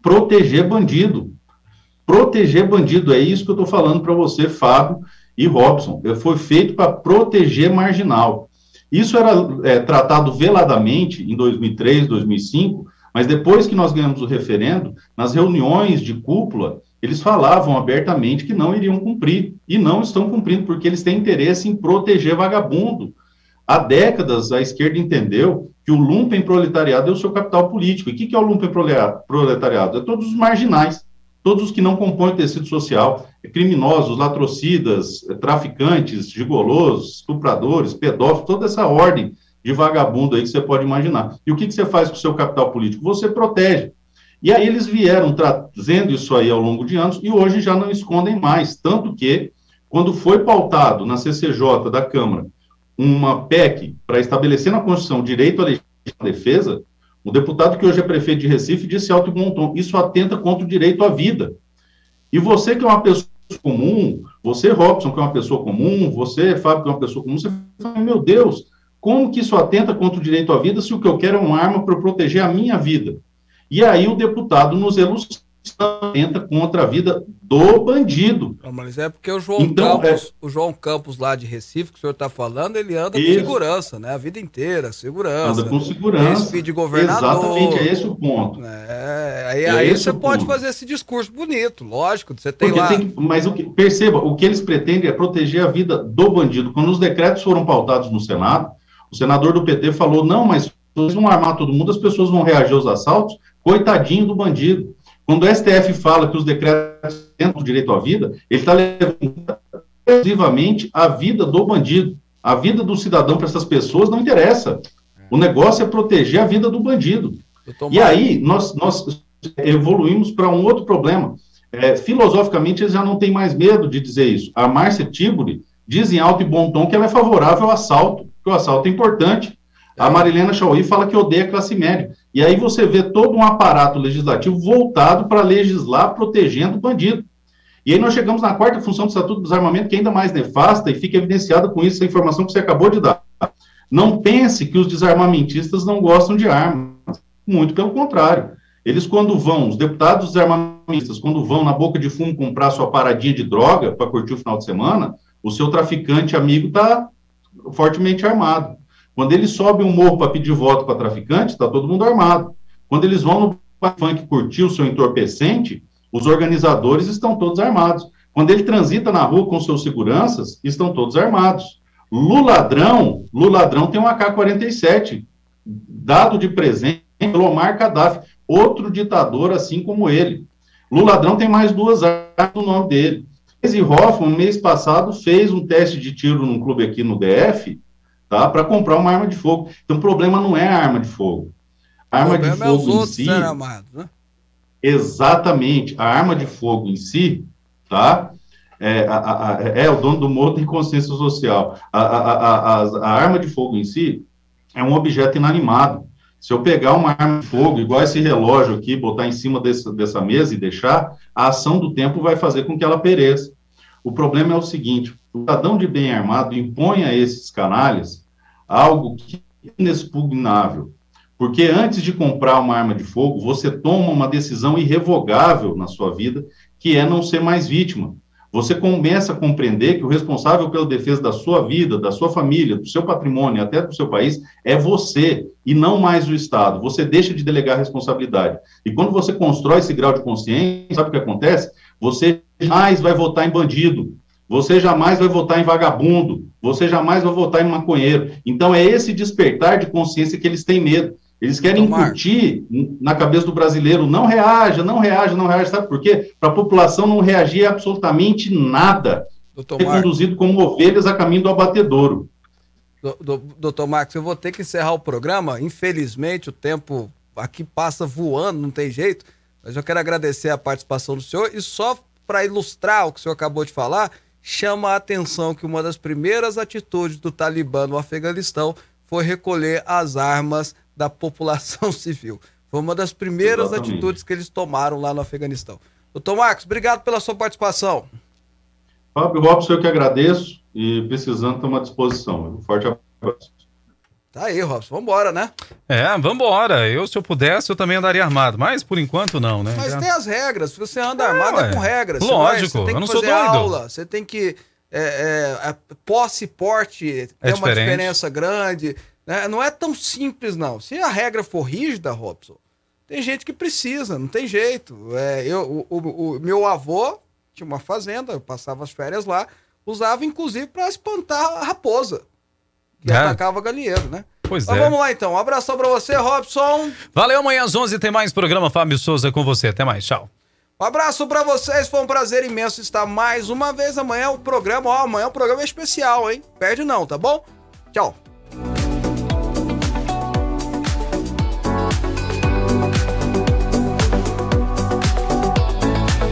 proteger bandido proteger bandido. É isso que eu estou falando para você, Fábio e Robson. Foi feito para proteger marginal. Isso era é, tratado veladamente em 2003, 2005, mas depois que nós ganhamos o referendo, nas reuniões de cúpula, eles falavam abertamente que não iriam cumprir, e não estão cumprindo, porque eles têm interesse em proteger vagabundo. Há décadas, a esquerda entendeu que o lumpen proletariado é o seu capital político. E o que é o lumpen proletariado? É todos os marginais todos os que não compõem o tecido social, criminosos, latrocidas, traficantes, gigolos, estupradores, pedófilos, toda essa ordem de vagabundo aí que você pode imaginar. E o que, que você faz com o seu capital político? Você protege. E aí eles vieram trazendo isso aí ao longo de anos e hoje já não escondem mais, tanto que quando foi pautado na CCJ da Câmara uma PEC para estabelecer na Constituição direito à legítima defesa, o deputado que hoje é prefeito de Recife disse alto e bom tom, isso atenta contra o direito à vida. E você que é uma pessoa comum, você, Robson, que é uma pessoa comum, você, Fábio, que é uma pessoa comum, você fala, meu Deus, como que isso atenta contra o direito à vida se o que eu quero é uma arma para proteger a minha vida? E aí o deputado nos elucida atenta contra a vida do bandido. Não, mas é porque o João então, Campos, é... o João Campos lá de Recife, que o senhor está falando, ele anda Isso. com segurança, né? A vida inteira, segurança. Anda com segurança. Filho de governador. Exatamente, é esse o ponto. É, aí, é aí você pode fazer esse discurso bonito, lógico, você tem porque lá... Tem, mas o que, perceba, o que eles pretendem é proteger a vida do bandido. Quando os decretos foram pautados no Senado, o senador do PT falou, não, mas se não armar todo mundo, as pessoas vão reagir aos assaltos, coitadinho do bandido. Quando o STF fala que os decretos têm o direito à vida, ele está levando exclusivamente a vida do bandido. A vida do cidadão para essas pessoas não interessa. O negócio é proteger a vida do bandido. E aí, nós, nós evoluímos para um outro problema. É, filosoficamente, eles já não têm mais medo de dizer isso. A Márcia Tiburi diz em alto e bom tom que ela é favorável ao assalto, que o assalto é importante. A Marilena Chauí fala que odeia a classe média. E aí você vê todo um aparato legislativo voltado para legislar protegendo o bandido. E aí nós chegamos na quarta função do Estatuto do Desarmamento, que é ainda mais nefasta e fica evidenciada com isso a informação que você acabou de dar. Não pense que os desarmamentistas não gostam de armas. Muito pelo contrário. Eles, quando vão, os deputados desarmamentistas, quando vão na boca de fumo comprar sua paradinha de droga para curtir o final de semana, o seu traficante amigo está fortemente armado. Quando eles sobem um morro para pedir voto para traficante, está todo mundo armado. Quando eles vão no funk curtir o seu entorpecente, os organizadores estão todos armados. Quando ele transita na rua com seus seguranças, estão todos armados. Luladrão, Luladrão tem um AK-47, dado de presente pelo Omar Gaddafi, outro ditador assim como ele. Luladrão tem mais duas armas no nome dele. Esse Hoffman, mês passado, fez um teste de tiro num clube aqui no DF, tá? Para comprar uma arma de fogo. Então, o problema não é a arma de fogo. A arma de é fogo é em si. Né? Exatamente. A arma de fogo em si, tá? É, a, a, é o dono do morro tem consciência social. A, a, a arma de fogo em si é um objeto inanimado. Se eu pegar uma arma de fogo, igual esse relógio aqui, botar em cima desse, dessa mesa e deixar, a ação do tempo vai fazer com que ela pereça. O problema é o seguinte: o cidadão de bem armado impõe a esses canalhas algo que é inexpugnável. Porque antes de comprar uma arma de fogo, você toma uma decisão irrevogável na sua vida, que é não ser mais vítima. Você começa a compreender que o responsável pela defesa da sua vida, da sua família, do seu patrimônio, até do seu país, é você e não mais o Estado. Você deixa de delegar responsabilidade. E quando você constrói esse grau de consciência, sabe o que acontece? Você jamais vai votar em bandido, você jamais vai votar em vagabundo, você jamais vai votar em maconheiro. Então é esse despertar de consciência que eles têm medo. Eles querem incutir na cabeça do brasileiro, não reaja, não reaja, não reaja, sabe por quê? Para a população não reagir absolutamente nada. Doutor ser conduzido como ovelhas a caminho do abatedouro. Doutor Marcos, eu vou ter que encerrar o programa. Infelizmente, o tempo aqui passa voando, não tem jeito. Mas eu quero agradecer a participação do senhor e só para ilustrar o que o senhor acabou de falar, chama a atenção que uma das primeiras atitudes do Talibã no Afeganistão foi recolher as armas da população civil. Foi uma das primeiras Exatamente. atitudes que eles tomaram lá no Afeganistão. Doutor Marcos, obrigado pela sua participação. Fábio Robson, eu que agradeço e precisando estamos à disposição. Um forte abraço. Tá aí, Robson, vambora, né? É, vambora. Eu, se eu pudesse, eu também andaria armado, mas por enquanto não, né? Mas Já... tem as regras. Você anda armado, é, é com regras. Lógico, você, vai, você tem eu não sou doido. aula, você tem que. É, é, posse e porte é tem uma diferença grande. Né? Não é tão simples, não. Se a regra for rígida, Robson, tem gente que precisa, não tem jeito. É, eu, o, o, o meu avô tinha uma fazenda, eu passava as férias lá, usava inclusive para espantar a raposa, que é. atacava galinheiro, né? Pois Mas é. vamos lá então. Um abração para você, Robson. Valeu, amanhã às 11 tem mais programa Fábio Souza com você. Até mais, tchau. Um abraço para vocês, foi um prazer imenso estar mais uma vez amanhã o programa, ó, amanhã o programa é especial, hein? Perde não, tá bom? Tchau.